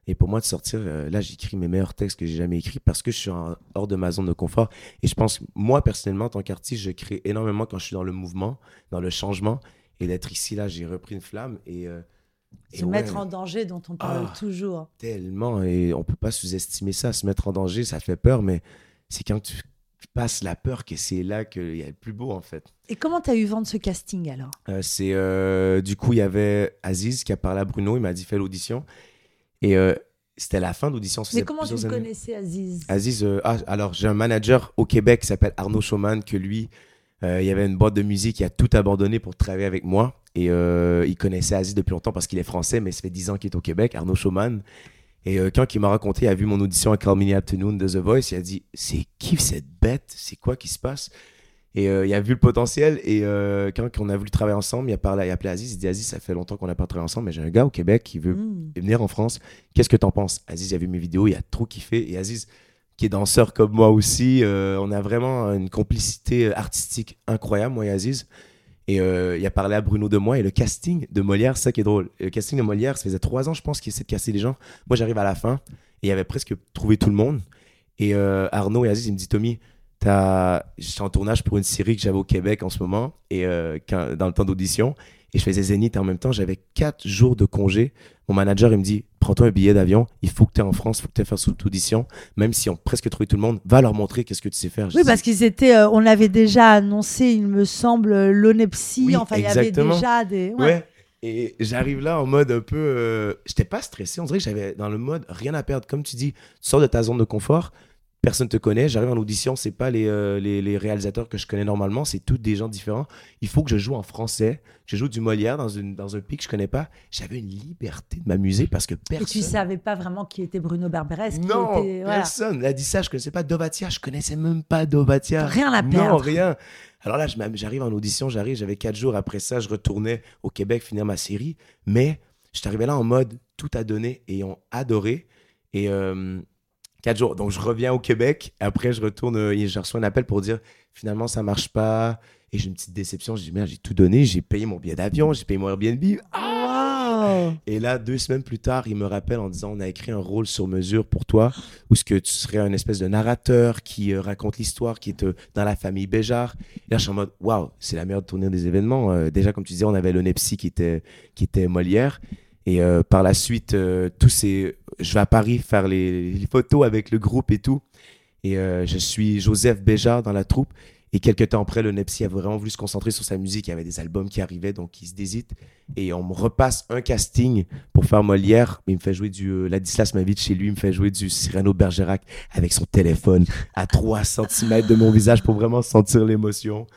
[SPEAKER 2] Et pour moi, de sortir, là, j'écris mes meilleurs textes que j'ai jamais écrits parce que je suis en- hors de ma zone de confort. Et je pense, que moi, personnellement, en tant qu'artiste, je crée énormément quand je suis dans le mouvement, dans le changement. Et d'être ici, là, j'ai repris une flamme. Et
[SPEAKER 1] Se
[SPEAKER 2] ouais,
[SPEAKER 1] mettre en danger dont on parle
[SPEAKER 2] Ah.
[SPEAKER 1] toujours.
[SPEAKER 2] tellement et on peut pas sous-estimer ça se mettre en danger ça fait peur mais c'est quand tu passes la peur que c'est là qu'il y a le plus beau en fait.
[SPEAKER 1] Et comment tu as eu vent de ce casting alors?
[SPEAKER 2] Euh, c'est euh, du coup il y avait Aziz qui a parlé à Bruno il m'a dit fais l'audition. Et euh, c'était la fin d'audition ça
[SPEAKER 1] Mais comment tu le connaissais, Aziz?
[SPEAKER 2] Aziz ah, alors j'ai un manager au Québec qui s'appelle Arnaud Schumann que lui il y avait une boîte de musique qui a tout abandonné pour travailler avec moi et euh, il connaissait Aziz depuis longtemps parce qu'il est français mais ça fait 10 ans qu'il est au Québec Arnaud Schumann et euh, quand il m'a raconté, il a vu mon audition à Call Me Afternoon de The Voice, il a dit C'est qui cette bête? C'est quoi qui se passe? Et euh, il a vu le potentiel. Et euh, quand on a voulu travailler ensemble, il a, parlé, il a appelé Aziz. Il dit Aziz, ça fait longtemps qu'on n'a pas travaillé ensemble, mais j'ai un gars au Québec qui veut
[SPEAKER 1] Hmm.
[SPEAKER 2] venir en France. Qu'est-ce que t'en penses? Aziz, il a vu mes vidéos, il a trop kiffé. Et Aziz, qui est danseur comme moi aussi, euh, on a vraiment une complicité artistique incroyable, moi et Aziz. Et euh, il a parlé à Bruno de moi et le casting de Molière, ça qui est drôle. Le casting de Molière, ça faisait trois ans, je pense, qu'il essaie de casser les gens. Moi, j'arrive à la fin et il avait presque trouvé tout le monde. Et euh, Arnaud et Aziz, ils me disent Tommy, t'as- j'étais en tournage pour une série que j'avais au Québec en ce moment, et dans le temps d'audition, et je faisais Zénith en même temps, j'avais quatre jours de congé. Mon manager, il me dit Prends-toi un billet d'avion, il faut que tu es en France, il faut que tu faire cette audition, même si on presque trouvé tout le monde, va leur montrer qu'est-ce que tu sais faire. Je
[SPEAKER 1] Oui,
[SPEAKER 2] dis,
[SPEAKER 1] parce qu'ils étaient, euh, on l'avait déjà annoncé, il me semble, l'onepsie.
[SPEAKER 2] Oui,
[SPEAKER 1] enfin, il y avait déjà des. ouais.
[SPEAKER 2] Ouais. Et j'arrive là en mode un peu. euh, J'étais pas stressé. On dirait que j'avais dans le mode rien à perdre. Comme tu dis, tu sors de ta zone de confort. Personne te connaît. J'arrive en audition. C'est pas les, euh, les, les réalisateurs que je connais normalement. C'est tous des gens différents. Il faut que je joue en français. Je joue du Molière dans, une, dans un pays que je connais pas. J'avais une liberté de m'amuser parce que
[SPEAKER 1] Et
[SPEAKER 2] personne.
[SPEAKER 1] tu savais pas vraiment qui était Bruno Berberes. qui
[SPEAKER 2] Non,
[SPEAKER 1] était- voilà.
[SPEAKER 2] personne. Elle a dit ça, je connaissais pas Dovatia, je connaissais même pas Dovatia.
[SPEAKER 1] Rien à
[SPEAKER 2] Non,
[SPEAKER 1] perdre.
[SPEAKER 2] rien. Alors là, j'arrive en audition, j'arrive, j'avais quatre jours. Après ça, je retournais au Québec finir ma série. Mais je suis arrivé là en mode tout à donner et ils ont adoré. Et euh, quatre jours. Donc je reviens au Québec. Après, je retourne euh, et je reçois un appel pour dire finalement, ça marche pas. Et j'ai une petite déception. Je dis merde, j'ai tout donné. J'ai payé mon billet d'avion, j'ai payé mon Airbnb.
[SPEAKER 1] Wow.
[SPEAKER 2] Et là, deux semaines plus tard, il me rappelle en disant on a écrit un rôle sur mesure pour toi, où ce que tu serais un espèce de narrateur qui euh, raconte l'histoire, qui est euh, dans la famille Béjart. Et là, je suis en mode waouh, c'est la meilleure tournée des événements. Euh, déjà, comme tu disais, on avait le Nepsi qui était, qui était Molière. Et euh, par la suite, euh, tous ces... je vais à Paris faire les, photos avec le groupe et tout. Et euh, je suis Joseph Béjart dans la troupe. Et quelques temps après, le Nepsi a vraiment voulu se concentrer sur sa musique. Il y avait des albums qui arrivaient, donc il se désite. Et on me repasse un casting pour faire Molière. Il me fait jouer du euh, Ladislas Mavitch chez lui. Il me fait jouer du Cyrano Bergerac avec son téléphone à 3 cm de mon visage pour vraiment sentir l'émotion.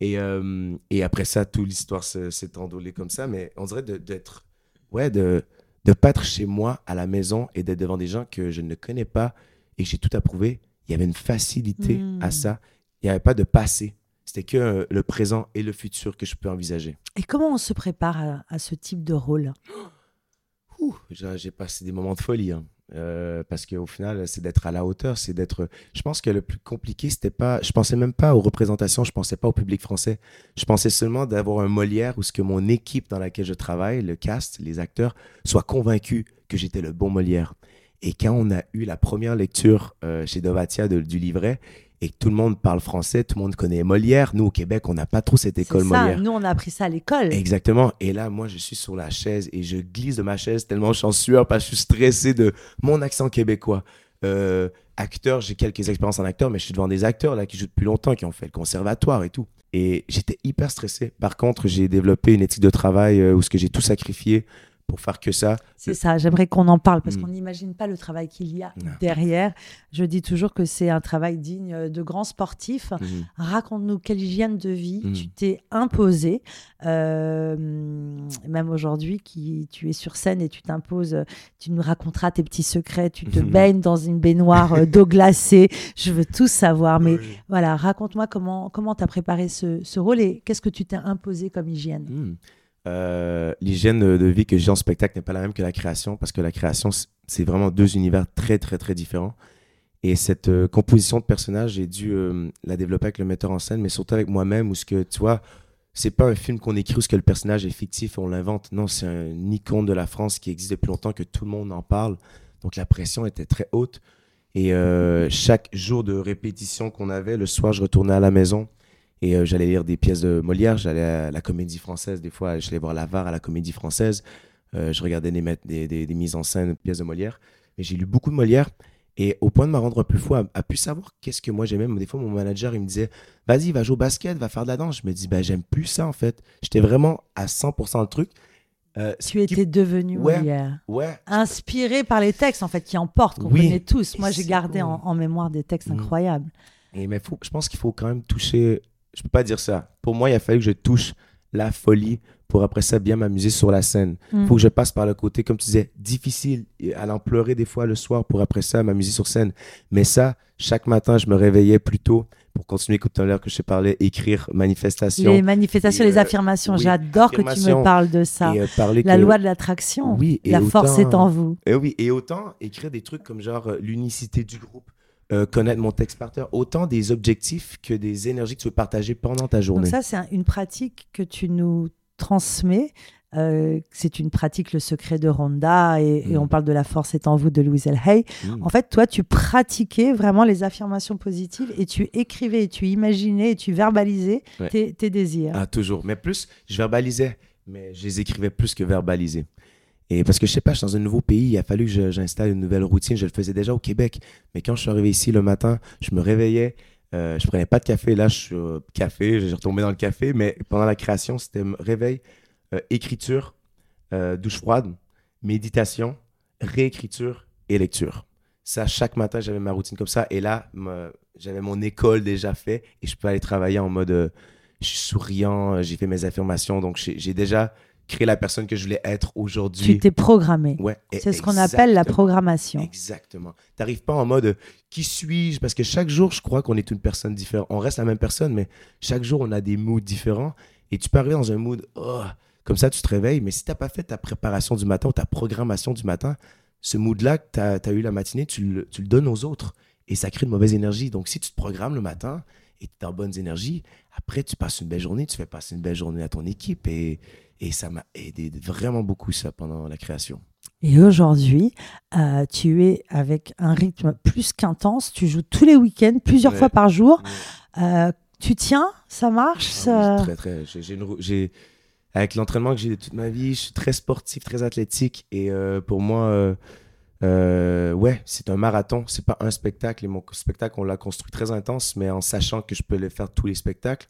[SPEAKER 2] Et, euh, et après ça, toute l'histoire s'est envolée comme ça. Mais on dirait d'être. Ouais, de ne pas être chez moi à la maison et d'être devant des gens que je ne connais pas et que j'ai tout approuvé. Il y avait une facilité à hmm. ça il n'y avait pas de passé. C'était que euh, le présent et le futur que je peux envisager.
[SPEAKER 1] Et comment on se prépare à, ce type de rôle?
[SPEAKER 2] J'ai passé des moments de folie. Hein. Euh, parce qu'au final, c'est d'être à la hauteur, c'est d'être. Je pense que le plus compliqué, c'était pas. Je pensais même pas aux représentations, je pensais pas au public français. Je pensais seulement d'avoir un Molière où ce que mon équipe dans laquelle je travaille, le cast, les acteurs, soient convaincus que j'étais le bon Molière. Et quand on a eu la première lecture euh, chez Dovatia du livret, et tout le monde parle français, tout le monde connaît Molière. Nous, au Québec, on n'a pas trop cette école ça. Molière.
[SPEAKER 1] Nous, on a appris ça à l'école.
[SPEAKER 2] Exactement. Et là, moi, je suis sur la chaise et je glisse de ma chaise tellement je suis en sueur parce que je suis stressé de mon accent québécois. Euh, acteur, j'ai quelques expériences en acteur, mais je suis devant des acteurs là qui jouent depuis longtemps, qui ont fait le conservatoire et tout. Et j'étais hyper stressé. Par contre, j'ai développé une éthique de travail euh, où ce que j'ai tout sacrifié pour faire que ça.
[SPEAKER 1] C'est ça, j'aimerais qu'on en parle parce mm. qu'on n'imagine pas le travail qu'il y a derrière. Je dis toujours que c'est un travail digne de grands sportifs. Mm. Raconte-nous quelle hygiène de vie mm. tu t'es imposé, euh, même aujourd'hui, qui tu es sur scène et tu t'imposes, tu nous raconteras tes petits secrets, tu te baignes dans une baignoire euh, d'eau glacée. Je veux tout savoir, mais voilà, raconte-moi comment comment tu as préparé ce, ce, rôle et qu'est-ce que tu t'es imposé comme hygiène?
[SPEAKER 2] Euh, l'hygiène de vie que j'ai en spectacle n'est pas la même que la création, parce que la création, c'est vraiment deux univers très, très, très différents. Et cette euh, composition de personnages, j'ai dû euh, la développer avec le metteur en scène, mais surtout avec moi-même, où ce que, tu vois, c'est pas un film qu'on écrit où ce que le personnage est fictif on l'invente. Non, c'est un icône de la France qui existe depuis longtemps, que tout le monde en parle. Donc la pression était très haute. Et chaque jour de répétition qu'on avait, le soir, je retournais à la maison et euh, j'allais lire des pièces de Molière, j'allais à la comédie française, des fois j'allais voir Lavar à la comédie française, euh, je regardais des, des, des, mises en scène, pièces de Molière. Mais j'ai lu beaucoup de Molière et au point de me rendre peu fou, à, pu savoir qu'est-ce que moi j'aimais. Des fois, mon manager, il me disait Vas-y, va jouer au basket, va faire de la danse. Je me dis ben, J'aime plus ça en fait. J'étais vraiment à 100% le truc.
[SPEAKER 1] Euh, tu étais devenu Molière.
[SPEAKER 2] Ouais.
[SPEAKER 1] Inspiré par les textes en fait qui emportent, qu'on connaît tous. Moi, j'ai gardé en, mémoire des textes mmh. incroyables.
[SPEAKER 2] Et mais faut, je pense qu'il faut quand même toucher je peux pas dire ça. Pour moi, il a fallu que je touche la folie pour après ça bien m'amuser sur la scène. Il mm. faut que je passe par le côté, comme tu disais, difficile, allant pleurer des fois le soir pour après ça m'amuser sur scène. Mais ça, chaque matin, je me réveillais plus tôt pour continuer, comme tout à l'heure que je te parlais, écrire manifestation.
[SPEAKER 1] Les manifestations, les euh, affirmations. J'adore que tu me parles de ça. Euh, la loi de l'attraction. Oui, la force est en vous.
[SPEAKER 2] Et oui, et autant écrire des trucs comme genre euh, l'unicité du groupe euh, connaître mon texte par autant des objectifs que des énergies que tu veux partager pendant ta journée.
[SPEAKER 1] Donc ça, c'est une pratique que tu nous transmets. Euh, c'est une pratique, le secret de Ronda, et, mm. on parle de la force est en vous de Louise Hay. Mm. En fait, toi, tu pratiquais vraiment les affirmations positives et tu écrivais, et tu imaginais, et tu verbalisais tes, tes, désirs.
[SPEAKER 2] Ah, toujours. Mais plus, je verbalisais, mais je les écrivais plus que verbaliser. Et parce que je sais pas, je suis dans un nouveau pays, il a fallu que j'installe une nouvelle routine. Je le faisais déjà au Québec. Mais quand je suis arrivé ici le matin, je me réveillais, euh, je prenais pas de café. Là, je suis au café, j'ai retombé dans le café. Mais pendant la création, c'était réveil, euh, écriture, euh, douche froide, méditation, réécriture et lecture. Ça, chaque matin, j'avais ma routine comme ça. Et là, j'avais mon école déjà fait et je peux aller travailler en mode je suis souriant, j'ai fait mes affirmations. Donc, j'ai déjà créer la personne que je voulais être aujourd'hui.
[SPEAKER 1] Tu t'es programmé. Ouais, c'est ce qu'on appelle la programmation.
[SPEAKER 2] Exactement. Tu n'arrives pas en mode qui suis-je? Parce que chaque jour, je crois qu'on est une personne différente. On reste la même personne, mais chaque jour, on a des moods différents. Et tu peux arriver dans un mood, oh, comme ça, tu te réveilles. Mais si tu n'as pas fait ta préparation du matin ou ta programmation du matin, ce mood-là que tu as, eu la matinée, tu le, tu le donnes aux autres. Et ça crée une mauvaise énergie. Donc, si tu te programmes le matin et tu es en bonne énergie, après, tu passes une belle journée, tu fais passer une belle journée à ton équipe. Et et ça m'a aidé vraiment beaucoup, ça, pendant la création.
[SPEAKER 1] Et aujourd'hui, euh, tu es avec un rythme plus qu'intense. Tu joues tous les week-ends, plusieurs fois par jour. Euh, tu tiens? Ça marche
[SPEAKER 2] ah. Très, très. J'ai avec l'entraînement que j'ai toute ma vie, je suis très sportif, très athlétique. Et euh, pour moi, ouais, c'est un marathon, c'est pas un spectacle. Et mon spectacle, on l'a construit très intense, mais en sachant que je peux le faire tous les spectacles.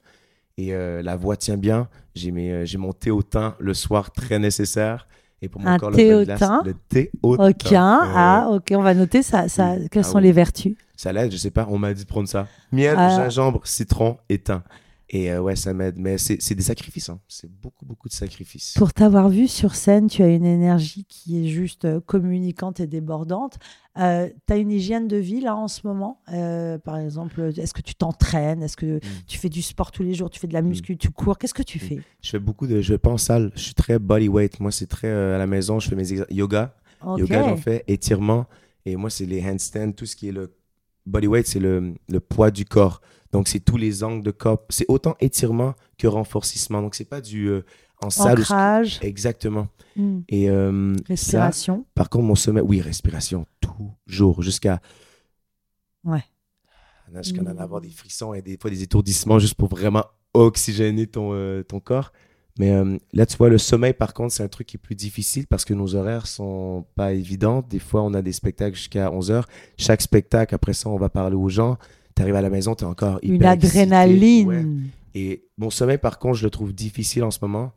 [SPEAKER 2] Et euh, la voix tient bien. J'ai mes- j'ai mon thé au thym le soir, très nécessaire. Et pour mon
[SPEAKER 1] Un
[SPEAKER 2] corps,
[SPEAKER 1] thé
[SPEAKER 2] le,
[SPEAKER 1] au
[SPEAKER 2] glace,
[SPEAKER 1] thym
[SPEAKER 2] le thé au thym. Euh,
[SPEAKER 1] ah, ok, on va noter ça. ça quelles
[SPEAKER 2] Ah
[SPEAKER 1] sont
[SPEAKER 2] oui.
[SPEAKER 1] les vertus?
[SPEAKER 2] Ça l'aide, je sais pas, on m'a dit de prendre ça. Miel,
[SPEAKER 1] Ah.
[SPEAKER 2] gingembre, citron et thym. Et euh, ouais, ça m'aide. Mais c'est des sacrifices, hein. c'est beaucoup, beaucoup de sacrifices.
[SPEAKER 1] Pour t'avoir vu sur scène, tu as une énergie qui est juste euh, communicante et débordante. Euh, tu as une hygiène de vie là en ce moment? Euh, Par exemple, est-ce que tu t'entraînes? Est-ce que
[SPEAKER 2] Mm.
[SPEAKER 1] tu fais du sport tous les jours? Tu fais de la muscu Tu cours? Qu'est-ce que tu
[SPEAKER 2] Mm.
[SPEAKER 1] fais?
[SPEAKER 2] Je fais beaucoup de. Je vais pas en salle. Je suis très bodyweight. Moi, c'est très à la maison. Je fais mes yoga. Yoga, j'en fais. Étirement. Et moi, c'est les handstands. Tout ce qui est le bodyweight, c'est le, le poids du corps. Donc, c'est tous les angles de corps. C'est autant étirement que renforcissement. Donc, c'est pas du euh, en salle. ou
[SPEAKER 1] Ancrage,
[SPEAKER 2] Exactement.
[SPEAKER 1] mm,
[SPEAKER 2] Et euh, ça,
[SPEAKER 1] respiration.
[SPEAKER 2] par contre, mon sommet, oui, respiration, toujours, jusqu'à
[SPEAKER 1] Ouais.
[SPEAKER 2] jusqu'à en
[SPEAKER 1] Mm.
[SPEAKER 2] avoir des frissons et des fois des étourdissements juste pour vraiment oxygéner ton, euh, ton corps. Mais euh, là, tu vois, le sommeil, par contre, c'est un truc qui est plus difficile parce que nos horaires sont pas évidents. Des fois, on a des spectacles jusqu'à 11 heures. Chaque spectacle, après ça, on va parler aux gens. Tu arrives à la maison, tu es encore hyper
[SPEAKER 1] Une adrénaline.
[SPEAKER 2] Ouais. Et mon sommeil, par contre, je le trouve difficile en ce moment.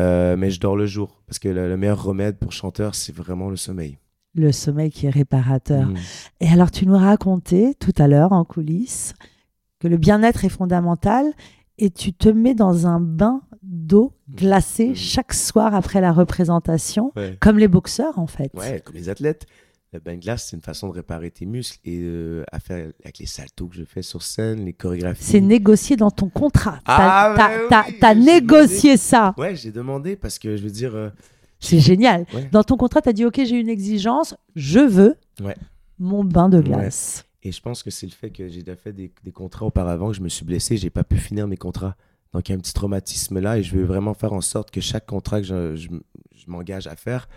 [SPEAKER 2] Euh, mais je dors le jour parce que le, le meilleur remède pour chanteur, c'est vraiment le sommeil.
[SPEAKER 1] Le sommeil qui est réparateur.
[SPEAKER 2] Mm.
[SPEAKER 1] Et alors, tu nous racontais tout à l'heure en coulisses que le bien-être est fondamental et tu te mets dans un bain d'eau glacée
[SPEAKER 2] Mhm.
[SPEAKER 1] chaque soir après la représentation,
[SPEAKER 2] Ouais.
[SPEAKER 1] comme les boxeurs en fait.
[SPEAKER 2] Ouais, comme les athlètes. Le bain de glace, c'est une façon de réparer tes muscles et euh, à faire avec les saltos que je fais sur scène, les chorégraphies.
[SPEAKER 1] C'est négocié dans ton contrat.
[SPEAKER 2] Ah,
[SPEAKER 1] T'as t'as-
[SPEAKER 2] oui,
[SPEAKER 1] t'as
[SPEAKER 2] j'ai
[SPEAKER 1] négocié ça.
[SPEAKER 2] Ouais, j'ai demandé parce que je veux dire. euh,
[SPEAKER 1] C'est génial.
[SPEAKER 2] Ouais.
[SPEAKER 1] Dans ton contrat, tu as dit OK, j'ai une exigence, je veux
[SPEAKER 2] Ouais.
[SPEAKER 1] mon bain de glace.
[SPEAKER 2] Et je pense que c'est le fait que j'ai déjà fait des, des contrats auparavant, que je me suis blessé, j'ai pas pu finir mes contrats. Donc il y a un petit traumatisme là et je veux vraiment faire en sorte que chaque contrat que je, je- m'engage à faire,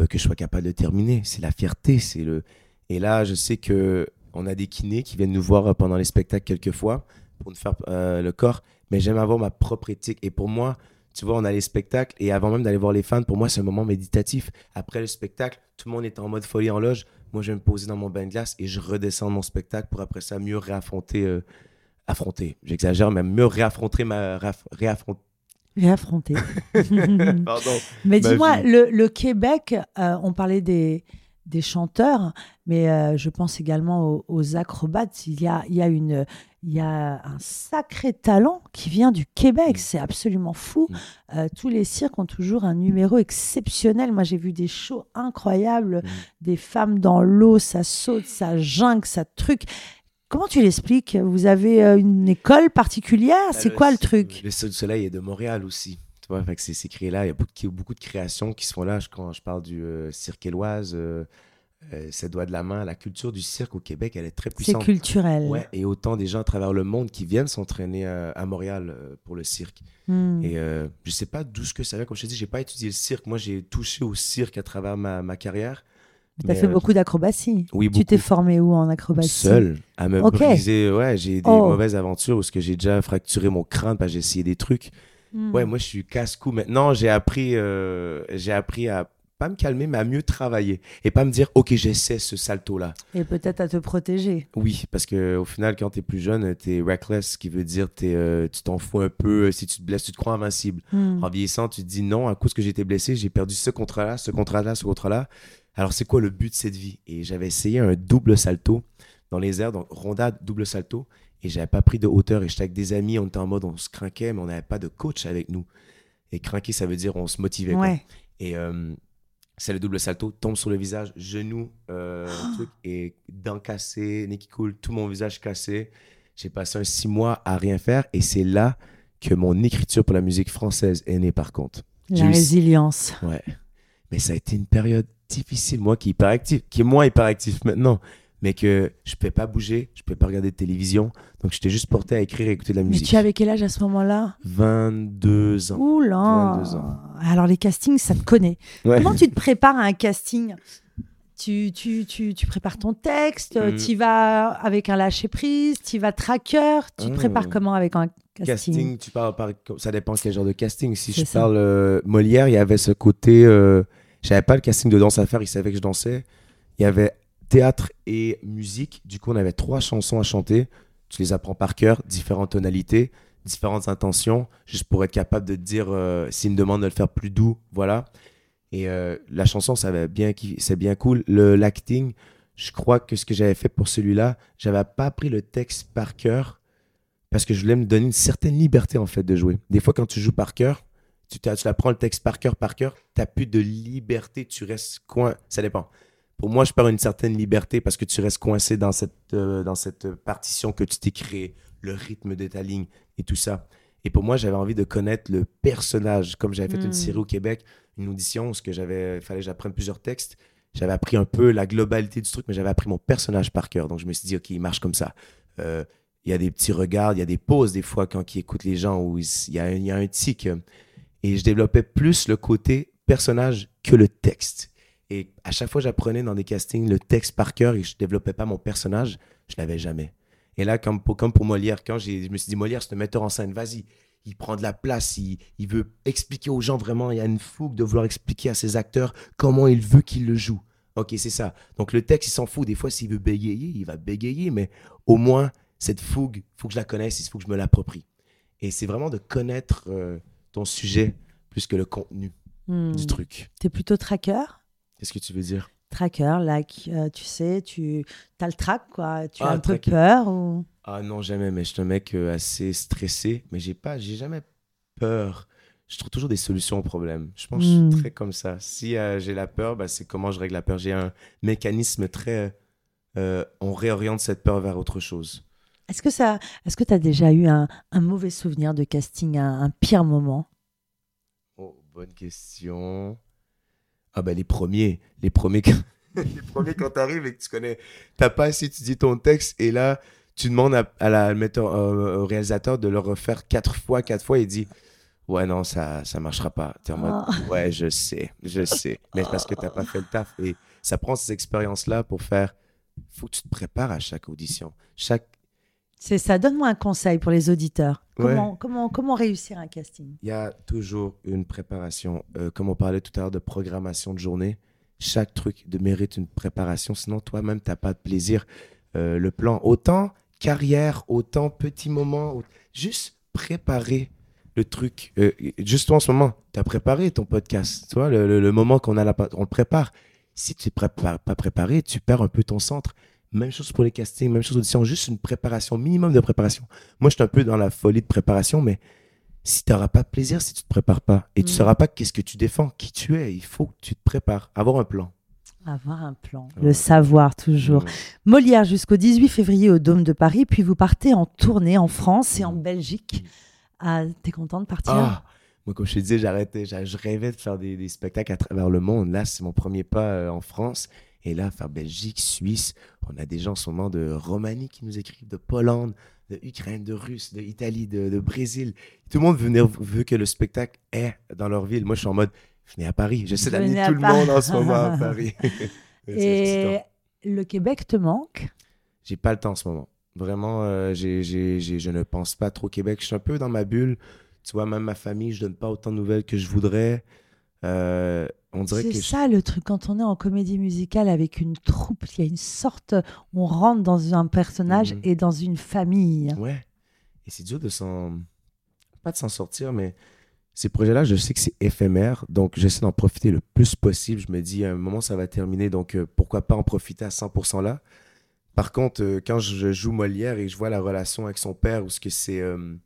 [SPEAKER 2] euh, que je sois capable de terminer. C'est la fierté, c'est le. Et là, je sais que on a des kinés qui viennent nous voir euh, pendant les spectacles quelquefois pour nous faire euh, le corps, mais j'aime avoir ma propre éthique. Et pour moi, tu vois, on a les spectacles et avant même d'aller voir les fans, pour moi, c'est un moment méditatif. Après le spectacle, tout le monde est en mode folie en loge. Moi, je vais me poser dans mon bain de glace et je redescends de mon spectacle pour après ça mieux réaffronter. Affronter, j'exagère, mais mieux réaffronter ma. raf- réaffronter.
[SPEAKER 1] Réaffronter.
[SPEAKER 2] Pardon.
[SPEAKER 1] Mais
[SPEAKER 2] Ma
[SPEAKER 1] dis-moi, le, le Québec, euh, on parlait des, des chanteurs, mais euh, je pense également aux, aux acrobates. Il y, a, il, y a une, il y a un sacré talent qui vient du Québec.
[SPEAKER 2] Mm.
[SPEAKER 1] C'est absolument fou.
[SPEAKER 2] Mm.
[SPEAKER 1] Euh, tous les cirques ont toujours un numéro exceptionnel. Moi, j'ai vu des shows incroyables,
[SPEAKER 2] Mm.
[SPEAKER 1] des femmes dans l'eau, ça saute, ça jungle, ça truc. Comment tu l'expliques? Vous avez euh, une école particulière? C'est
[SPEAKER 2] Euh,
[SPEAKER 1] quoi le truc?
[SPEAKER 2] Le Cirque du Soleil est de Montréal aussi. Tu vois, fait que c'est c'est créé là. Il y a beaucoup de, beaucoup de créations qui se font là. Je- Quand je parle du euh, cirque éloise, euh, euh, c'est doigt de la main. La culture du cirque au Québec, elle est très
[SPEAKER 1] C'est
[SPEAKER 2] puissante.
[SPEAKER 1] culturel.
[SPEAKER 2] Ouais, et autant des gens à travers le monde qui viennent s'entraîner à, à Montréal pour le cirque.
[SPEAKER 1] Hmm.
[SPEAKER 2] Et je sais pas d'où ce que ça vient. Comme je te dis, j'ai pas étudié le cirque. Moi, j'ai touché au cirque à travers ma, ma carrière.
[SPEAKER 1] Tu as fait
[SPEAKER 2] euh,
[SPEAKER 1] beaucoup d'acrobatie.
[SPEAKER 2] Oui,
[SPEAKER 1] Tu
[SPEAKER 2] beaucoup.
[SPEAKER 1] t'es formé où en acrobatie?
[SPEAKER 2] Seul, à me
[SPEAKER 1] Ok.
[SPEAKER 2] briser. Ouais, j'ai des
[SPEAKER 1] Oh.
[SPEAKER 2] mauvaises aventures que j'ai déjà fracturé mon crâne parce que j'ai essayé des trucs.
[SPEAKER 1] Hmm.
[SPEAKER 2] Ouais, moi, je suis casse-cou. Maintenant, j'ai appris, euh, j'ai appris à pas me calmer, mais à mieux travailler. Et pas me dire, OK, j'essaie ce salto-là.
[SPEAKER 1] Et peut-être à te protéger.
[SPEAKER 2] Oui, parce que au final, quand t'es plus jeune, t'es reckless, ce qui veut dire t'es, euh, tu t'en fous un peu. Si tu te blesses, tu te crois invincible.
[SPEAKER 1] Hmm.
[SPEAKER 2] En vieillissant, tu te dis non, à cause que j'ai été blessé, j'ai perdu ce contrat-là, ce contrat-là, ce contrat-là. Alors, c'est quoi le but de cette vie? Et j'avais essayé un double salto dans les airs, donc rondade, double salto, et j'avais pas pris de hauteur. Et j'étais avec des amis, on était en mode, on se craquait, mais on n'avait pas de coach avec nous. Et craquer, ça veut dire on se motivait. quoi. Et euh, c'est le double salto, tombe sur le visage, genou, euh, truc, et dents cassées, nez qui coule, tout mon visage cassé. J'ai passé un six mois à rien faire, et c'est là que mon écriture pour la musique française est née, par contre.
[SPEAKER 1] La
[SPEAKER 2] eu-
[SPEAKER 1] résilience.
[SPEAKER 2] Ouais. Mais ça a été une période difficile, moi qui est hyperactif, qui est moins hyperactif maintenant, mais que je peux pas bouger, je peux pas regarder de télévision, donc j'étais juste porté à écrire et écouter de la
[SPEAKER 1] Mais
[SPEAKER 2] musique.
[SPEAKER 1] tu avais quel âge à ce moment-là?
[SPEAKER 2] 22 ans.
[SPEAKER 1] Oula
[SPEAKER 2] 22 ans.
[SPEAKER 1] Alors les castings, ça te connaît.
[SPEAKER 2] Ouais.
[SPEAKER 1] Comment tu te prépares à un casting? Tu, tu, tu, tu prépares ton texte,
[SPEAKER 2] Mhm.
[SPEAKER 1] tu vas avec un lâcher-prise, tu vas tracker, tu te prépares comment avec un casting,
[SPEAKER 2] Casting, tu parles par... ça dépend quel genre de casting. Si je
[SPEAKER 1] ça.
[SPEAKER 2] parle euh, Molière, il y avait ce côté, euh, j'avais pas le casting de danse à faire, il savait que je dansais. il y avait théâtre et musique. Du coup, on avait trois chansons à chanter. Tu les apprends par cœur, différentes tonalités, différentes intentions, juste pour être capable de te dire euh, s'il me demande de le faire plus doux, voilà. Et euh, la chanson, ça bien, c'est bien cool. Le l'acting, je crois que ce que j'avais fait pour celui-là, j'avais pas appris le texte par cœur parce que je voulais me donner une certaine liberté en fait de jouer. Des fois, quand tu joues par cœur, tu, tu apprends le texte par cœur, par cœur, tu n'as plus de liberté, tu restes coin. Ça dépend. Pour moi, je perds une certaine liberté parce que tu restes coincé dans cette, euh, dans cette partition que tu t'es créé, le rythme de ta ligne et tout ça. Et pour moi, j'avais envie de connaître le personnage. Comme j'avais fait une hmm. série au Québec, une audition, ce que j'avais, fallait que j'apprenne plusieurs textes. J'avais appris un peu la globalité du truc, mais j'avais appris mon personnage par cœur. Donc je me suis dit, OK, il marche comme ça. Euh, il y a des petits regards, il y a des pauses des fois quand il écoute les gens où il y a, il y a un tic. Et je développais plus le côté personnage que le texte. Et à chaque fois, j'apprenais dans des castings le texte par cœur et je développais pas mon personnage, je l'avais jamais. Et là, comme pour, comme pour Molière, quand je me suis dit, Molière, c'est un metteur en scène, vas-y, il prend de la place, il, veut expliquer aux gens vraiment, il y a une fougue de vouloir expliquer à ses acteurs comment il veut qu'ils le jouent. Ok, c'est ça. Donc le texte, il s'en fout. Des fois, s'il veut bégayer, il va bégayer, mais au moins, cette fougue, il faut que je la connaisse, il faut que je me l'approprie. Et c'est vraiment de connaître euh, ton sujet plus que le contenu hmm. du truc.
[SPEAKER 1] Tu es plutôt tracker?
[SPEAKER 2] Qu'est-ce que tu veux dire?
[SPEAKER 1] Tracker, like, euh, tu sais, tu as le track, quoi. Tu as ah, un peu peur ou...
[SPEAKER 2] Ah non, jamais, mais je suis un mec euh, assez stressé, mais j'ai pas, j'ai jamais peur. Je trouve toujours des solutions aux problèmes. Je pense que je suis très comme ça. Si j'ai la peur, bah, c'est comment je règle la peur. J'ai un mécanisme très... on réoriente cette peur vers autre chose.
[SPEAKER 1] Est-ce que ça, est-ce que tu as déjà eu un, mauvais souvenir de casting, un, pire moment?
[SPEAKER 2] Oh, Bonne question. Ah ben les premiers, les premiers, quand... les premiers quand t'arrives et que tu connais, t'as pas assez étudié ton texte et là tu demandes à, la metteur, au réalisateur de le refaire quatre fois, quatre fois, et il dit ouais non ça ça marchera pas. es en mode oh. ouais je sais, je sais, mais parce que t'as pas fait le taf et ça prend ces expériences là pour faire. Faut que tu te prépares à chaque audition, chaque
[SPEAKER 1] c'est ça. Donne-moi un conseil pour les auditeurs. Comment, comment, comment réussir un casting?
[SPEAKER 2] Il y a toujours une préparation. Euh, comme on parlait tout à l'heure de programmation de journée, chaque truc de mérite une préparation. Sinon, toi-même, tu n'as pas de plaisir. Euh, le plan, autant carrière, autant petit moment, juste préparer le truc. Euh, juste en ce moment, tu as préparé ton podcast. Tu vois, le, moment qu'on a la, on le prépare. Si tu n'es pas préparé, tu perds un peu ton centre. Même chose pour les castings, même chose audition, juste une préparation, minimum de préparation. Moi, je suis un peu dans la folie de préparation, mais si tu n'auras pas de plaisir si tu ne te prépares pas et tu ne mm. sauras pas qu'est-ce que tu défends, qui tu es, il faut que tu te prépares, avoir un plan.
[SPEAKER 1] Avoir un plan, le savoir toujours. Molière jusqu'au 18 février au Dôme de Paris, puis vous partez en tournée en France et en Belgique. Ah, T'es content de partir? Ah,
[SPEAKER 2] Moi, comme je te disais, j'arrêtais, je rêvais de faire des, spectacles à travers le monde. Là, c'est mon premier pas euh, en France. Et là, faire Belgique, Suisse, on a des gens en ce moment de Roumanie qui nous écrivent, de Pologne, de Ukraine, de Russe, de Italie, de, Brésil. Tout le monde veut, veut que le spectacle est dans leur ville. Moi, je suis en mode, venez à Paris. J'essaie d'amener tout le monde en ce moment à Paris.
[SPEAKER 1] Et le Québec te manque?
[SPEAKER 2] J'ai pas le temps en ce moment. Vraiment, euh, je ne pense pas trop au Québec. Je suis un peu dans ma bulle. Tu vois, même ma famille, je donne pas autant de nouvelles que je voudrais. Euh,
[SPEAKER 1] c'est ça le truc quand on est en comédie musicale avec une troupe, il y a une sorte, on rentre dans un personnage mhm. et dans une famille.
[SPEAKER 2] Ouais. Et c'est dur de s'en, pas de s'en sortir, mais ces projets-là, je sais que c'est éphémère, donc j'essaie d'en profiter le plus possible. Je me dis, à un moment, ça va terminer, donc euh, pourquoi pas en profiter à 100% là. Par contre, euh, quand je joue Molière et je vois la relation avec son père, ou ce que c'est, euh,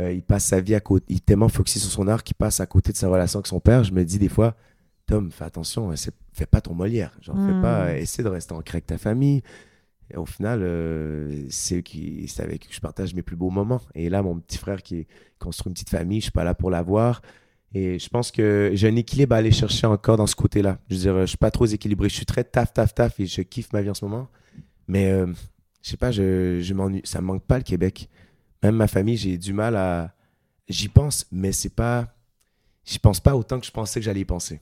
[SPEAKER 2] il passe sa vie à côté, il est tellement focusé sur son art qu'il passe à côté de sa relation avec son père, je me dis des fois, Tom, fais attention, hein, fais pas ton Molière. Genre, fais pas, hmm. essaie de rester ancré avec ta famille. Et au final, euh, c'est avec qui je partage mes plus beaux moments. Et là, mon petit frère qui construit une petite famille, je suis pas là pour l'avoir. Et je pense que j'ai un équilibre à aller chercher encore dans ce côté-là. Je veux dire, je suis pas trop équilibré. Je suis très taf, taf, taf et je kiffe ma vie en ce moment. Mais euh, je sais pas, je, je m'ennuie. Ça me manque pas le Québec. Même ma famille, j'ai du mal à. J'y pense, mais c'est pas. J'y pense pas autant que je pensais que j'allais y penser.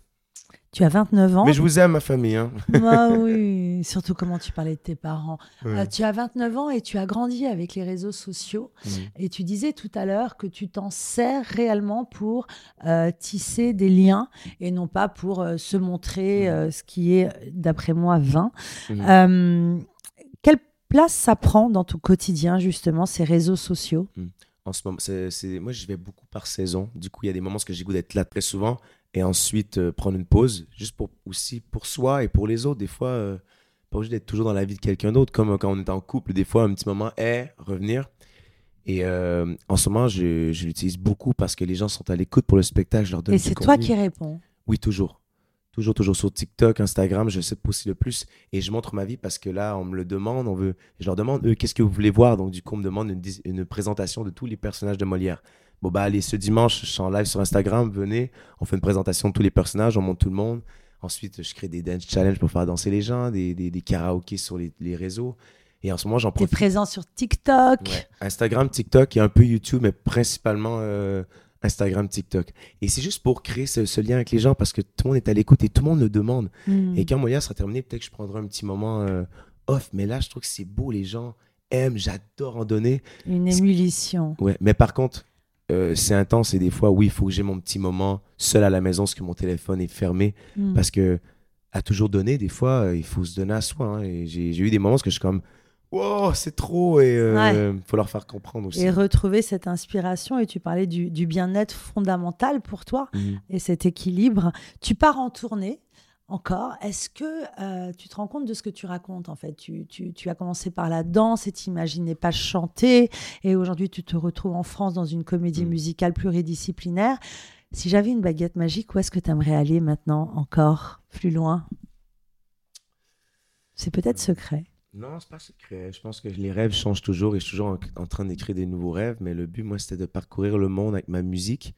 [SPEAKER 1] Tu as 29 ans.
[SPEAKER 2] Mais je vous aime, ma famille. Hein.
[SPEAKER 1] Ah oui, surtout comment tu parlais de tes parents.
[SPEAKER 2] Ouais.
[SPEAKER 1] Euh, tu as 29 ans et tu as grandi avec les réseaux sociaux.
[SPEAKER 2] Mhm.
[SPEAKER 1] Et tu disais tout à l'heure que tu t'en sers réellement pour euh, tisser des liens et non pas pour euh, se montrer euh, ce qui est, d'après moi, vain. Euh, quelle place ça prend dans ton quotidien, justement, ces réseaux sociaux?
[SPEAKER 2] En ce moment, c'est- moi, je vais beaucoup par saison. Du coup, il y a des moments où j'ai goût d'être là très souvent et ensuite euh, prendre une pause, juste pour aussi pour soi et pour les autres. Des fois, euh, pas obligé d'être toujours dans la vie de quelqu'un d'autre, comme euh, quand on est en couple. Des fois, un petit moment est revenir. Et euh, en ce moment, je, je l'utilise beaucoup parce que les gens sont à l'écoute pour le spectacle. Je leur donne
[SPEAKER 1] Et c'est toi
[SPEAKER 2] contenu.
[SPEAKER 1] qui réponds.
[SPEAKER 2] Oui, toujours. Toujours, toujours sur TikTok, Instagram, je sais poster le plus. Et je montre ma vie parce que là, on me le demande, on veut. Je leur demande, eux, qu'est-ce que vous voulez voir? Donc, du coup, on me demande une, une présentation de tous les personnages de Molière. Bon, bah, allez, ce dimanche, je suis en live sur Instagram, venez, on fait une présentation de tous les personnages, on montre tout le monde. Ensuite, je crée des dance challenges pour faire danser les gens, des, des, des karaokés sur les, les réseaux. Et en ce moment, j'en
[SPEAKER 1] Tu es
[SPEAKER 2] profite.
[SPEAKER 1] présent sur TikTok.
[SPEAKER 2] Ouais. Instagram, TikTok et un peu YouTube, mais principalement euh, Instagram, TikTok. Et c'est juste pour créer ce, ce lien avec les gens parce que tout le monde est à l'écoute et tout le monde le demande.
[SPEAKER 1] Hmm.
[SPEAKER 2] Et quand Molière sera terminé, peut-être que je prendrai un petit moment euh, off. Mais là, je trouve que c'est beau, les gens aiment, j'adore en donner.
[SPEAKER 1] Une émulation.
[SPEAKER 2] Ouais. Mais par contre, euh, c'est intense et des fois, oui, il faut que j'ai mon petit moment seul à la maison parce que mon téléphone est fermé.
[SPEAKER 1] Hmm.
[SPEAKER 2] Parce que à toujours donner, des fois, euh, il faut se donner à soi. hein. Et j'ai eu des moments où je suis comme, wow, c'est trop. Et il faut leur faire comprendre aussi.
[SPEAKER 1] Et retrouver cette inspiration. Et tu parlais du, du bien-être fondamental pour toi
[SPEAKER 2] Mhm.
[SPEAKER 1] et cet équilibre. Tu pars en tournée encore. Est-ce que euh, tu te rends compte de ce que tu racontes en fait? Tu, tu- tu as commencé par la danse et t'imaginais pas chanter. Et aujourd'hui, tu te retrouves en France dans une comédie
[SPEAKER 2] Mhm.
[SPEAKER 1] musicale pluridisciplinaire. Si j'avais une baguette magique, où est-ce que tu aimerais aller maintenant encore plus loin? C'est peut-être secret.
[SPEAKER 2] Non, c'est pas secret. Je pense que les rêves changent toujours et je suis toujours en, en train d'écrire des nouveaux rêves. Mais le but, moi, c'était de parcourir le monde avec ma musique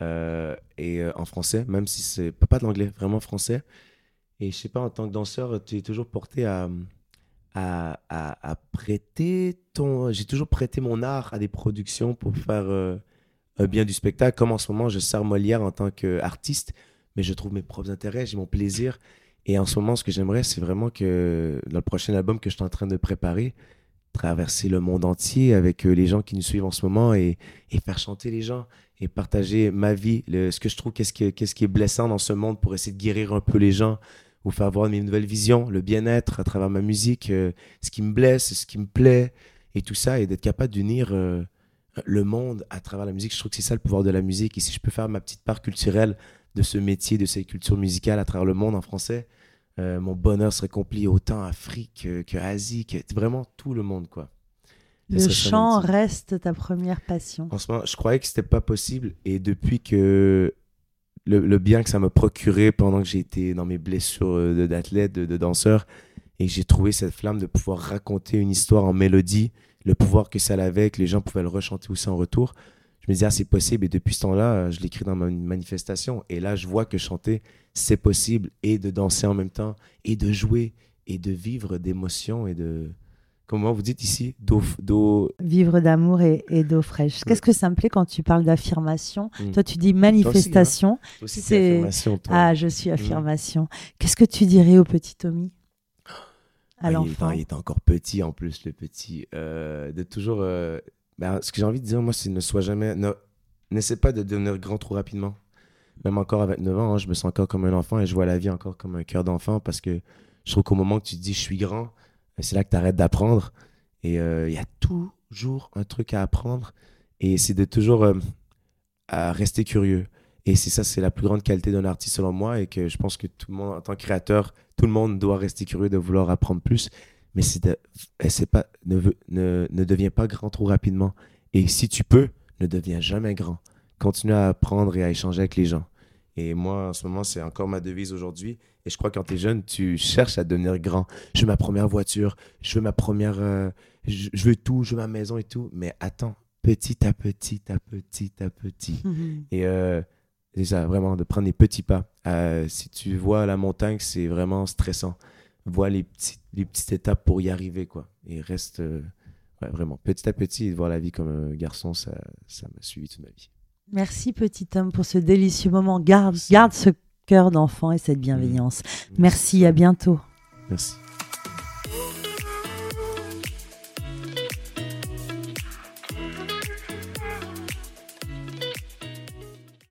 [SPEAKER 2] et euh, en français, même si c'est pas, de l'anglais, vraiment français. Et je sais pas, en tant que danseur, tu es toujours porté à, à, à- prêter ton. J'ai toujours prêté mon art à des productions pour faire euh, bien du spectacle. Comme en ce moment, je sers Molière en tant qu'artiste, mais je trouve mes propres intérêts, j'ai mon plaisir. Et en ce moment, ce que j'aimerais, c'est vraiment que dans le prochain album que je suis en train de préparer, traverser le monde entier avec euh, les gens qui nous suivent en ce moment et faire chanter les gens et partager ma vie, le- ce que je trouve, qu'est-ce qui, qu'est-ce qui est blessant dans ce monde pour essayer de guérir un peu les gens ou faire voir mes nouvelles visions, le bien-être à travers ma musique, euh, ce qui me blesse, ce qui me plaît et tout ça, et d'être capable d'unir euh, le monde à travers la musique. Je trouve que c'est ça le pouvoir de la musique. Et si je peux faire ma petite part culturelle de ce métier, de cette culture musicale à travers le monde en français, euh, mon bonheur serait complet autant Afrique que, que Asie, que vraiment tout le monde, quoi.
[SPEAKER 1] Le chant reste ta première passion.
[SPEAKER 2] En ce moment, je croyais que c'était pas possible et depuis que le, le bien que ça m'a procuré pendant que j'ai été dans mes blessures euh, de- d'athlète, de, de danseur, et que j'ai trouvé cette flamme de pouvoir raconter une histoire en mélodie, le pouvoir que ça avait, que les gens pouvaient le rechanter aussi en retour, je me disais, ah, c'est possible. Et depuis ce temps-là, euh, je l'écris dans ma manifestation. Et là, je vois que chanter, c'est possible, et de danser en même temps, et de jouer, et de vivre d'émotions, et de... Comment vous dites ici d'eau.
[SPEAKER 1] Vivre d'amour et, et d'eau fraîche. Qu'est-ce que ça me plaît quand tu parles d'affirmation
[SPEAKER 2] Mm.
[SPEAKER 1] Toi, tu dis manifestation.
[SPEAKER 2] Toi aussi,
[SPEAKER 1] C'est-
[SPEAKER 2] c'est affirmation, toi.
[SPEAKER 1] Ah, je suis affirmation. Qu'est-ce que tu dirais au petit Tommy À
[SPEAKER 2] Ah, il, est,
[SPEAKER 1] l'enfant
[SPEAKER 2] il est encore petit en plus, le petit. Euh, de toujours. euh, ben, ce que j'ai envie de dire, moi, c'est ne sois jamais. Ne, n'essaie pas de devenir grand trop rapidement. Même encore à 29 ans, hein, je me sens encore comme un enfant et je vois la vie encore comme un cœur d'enfant parce que je trouve qu'au moment que tu te dis je suis grand, c'est là que tu arrêtes d'apprendre. Et euh, il y a toujours un truc à apprendre. Et c'est de toujours euh, à rester curieux. Et c'est ça, c'est la plus grande qualité d'un artiste selon moi. Et que je pense que tout le monde, en tant que créateur, tout le monde doit rester curieux de vouloir apprendre plus. Mais c'est eh, pas, ne, ne, ne deviens pas grand trop rapidement. Et si tu peux, ne deviens jamais grand. Continue à apprendre et à échanger avec les gens. Et moi, en ce moment, c'est encore ma devise aujourd'hui. Et je crois que quand tu es jeune, tu cherches à devenir grand. Je veux ma première voiture, je veux ma première. euh, je, je veux tout, je veux ma maison et tout. Mais attends, petit à petit, à petit à petit. Et euh, c'est ça, vraiment, de prendre des petits pas. Euh, si tu vois la montagne, c'est vraiment stressant. Vois les, petits, les petites étapes pour y arriver, quoi. Et reste euh, ouais, vraiment petit à petit et de voir la vie comme un garçon, ça ça m'a suivi toute ma vie.
[SPEAKER 1] Merci, petit homme, pour ce délicieux moment. Garde, garde ce cœur d'enfant et cette bienveillance. Merci, à bientôt.
[SPEAKER 2] Merci.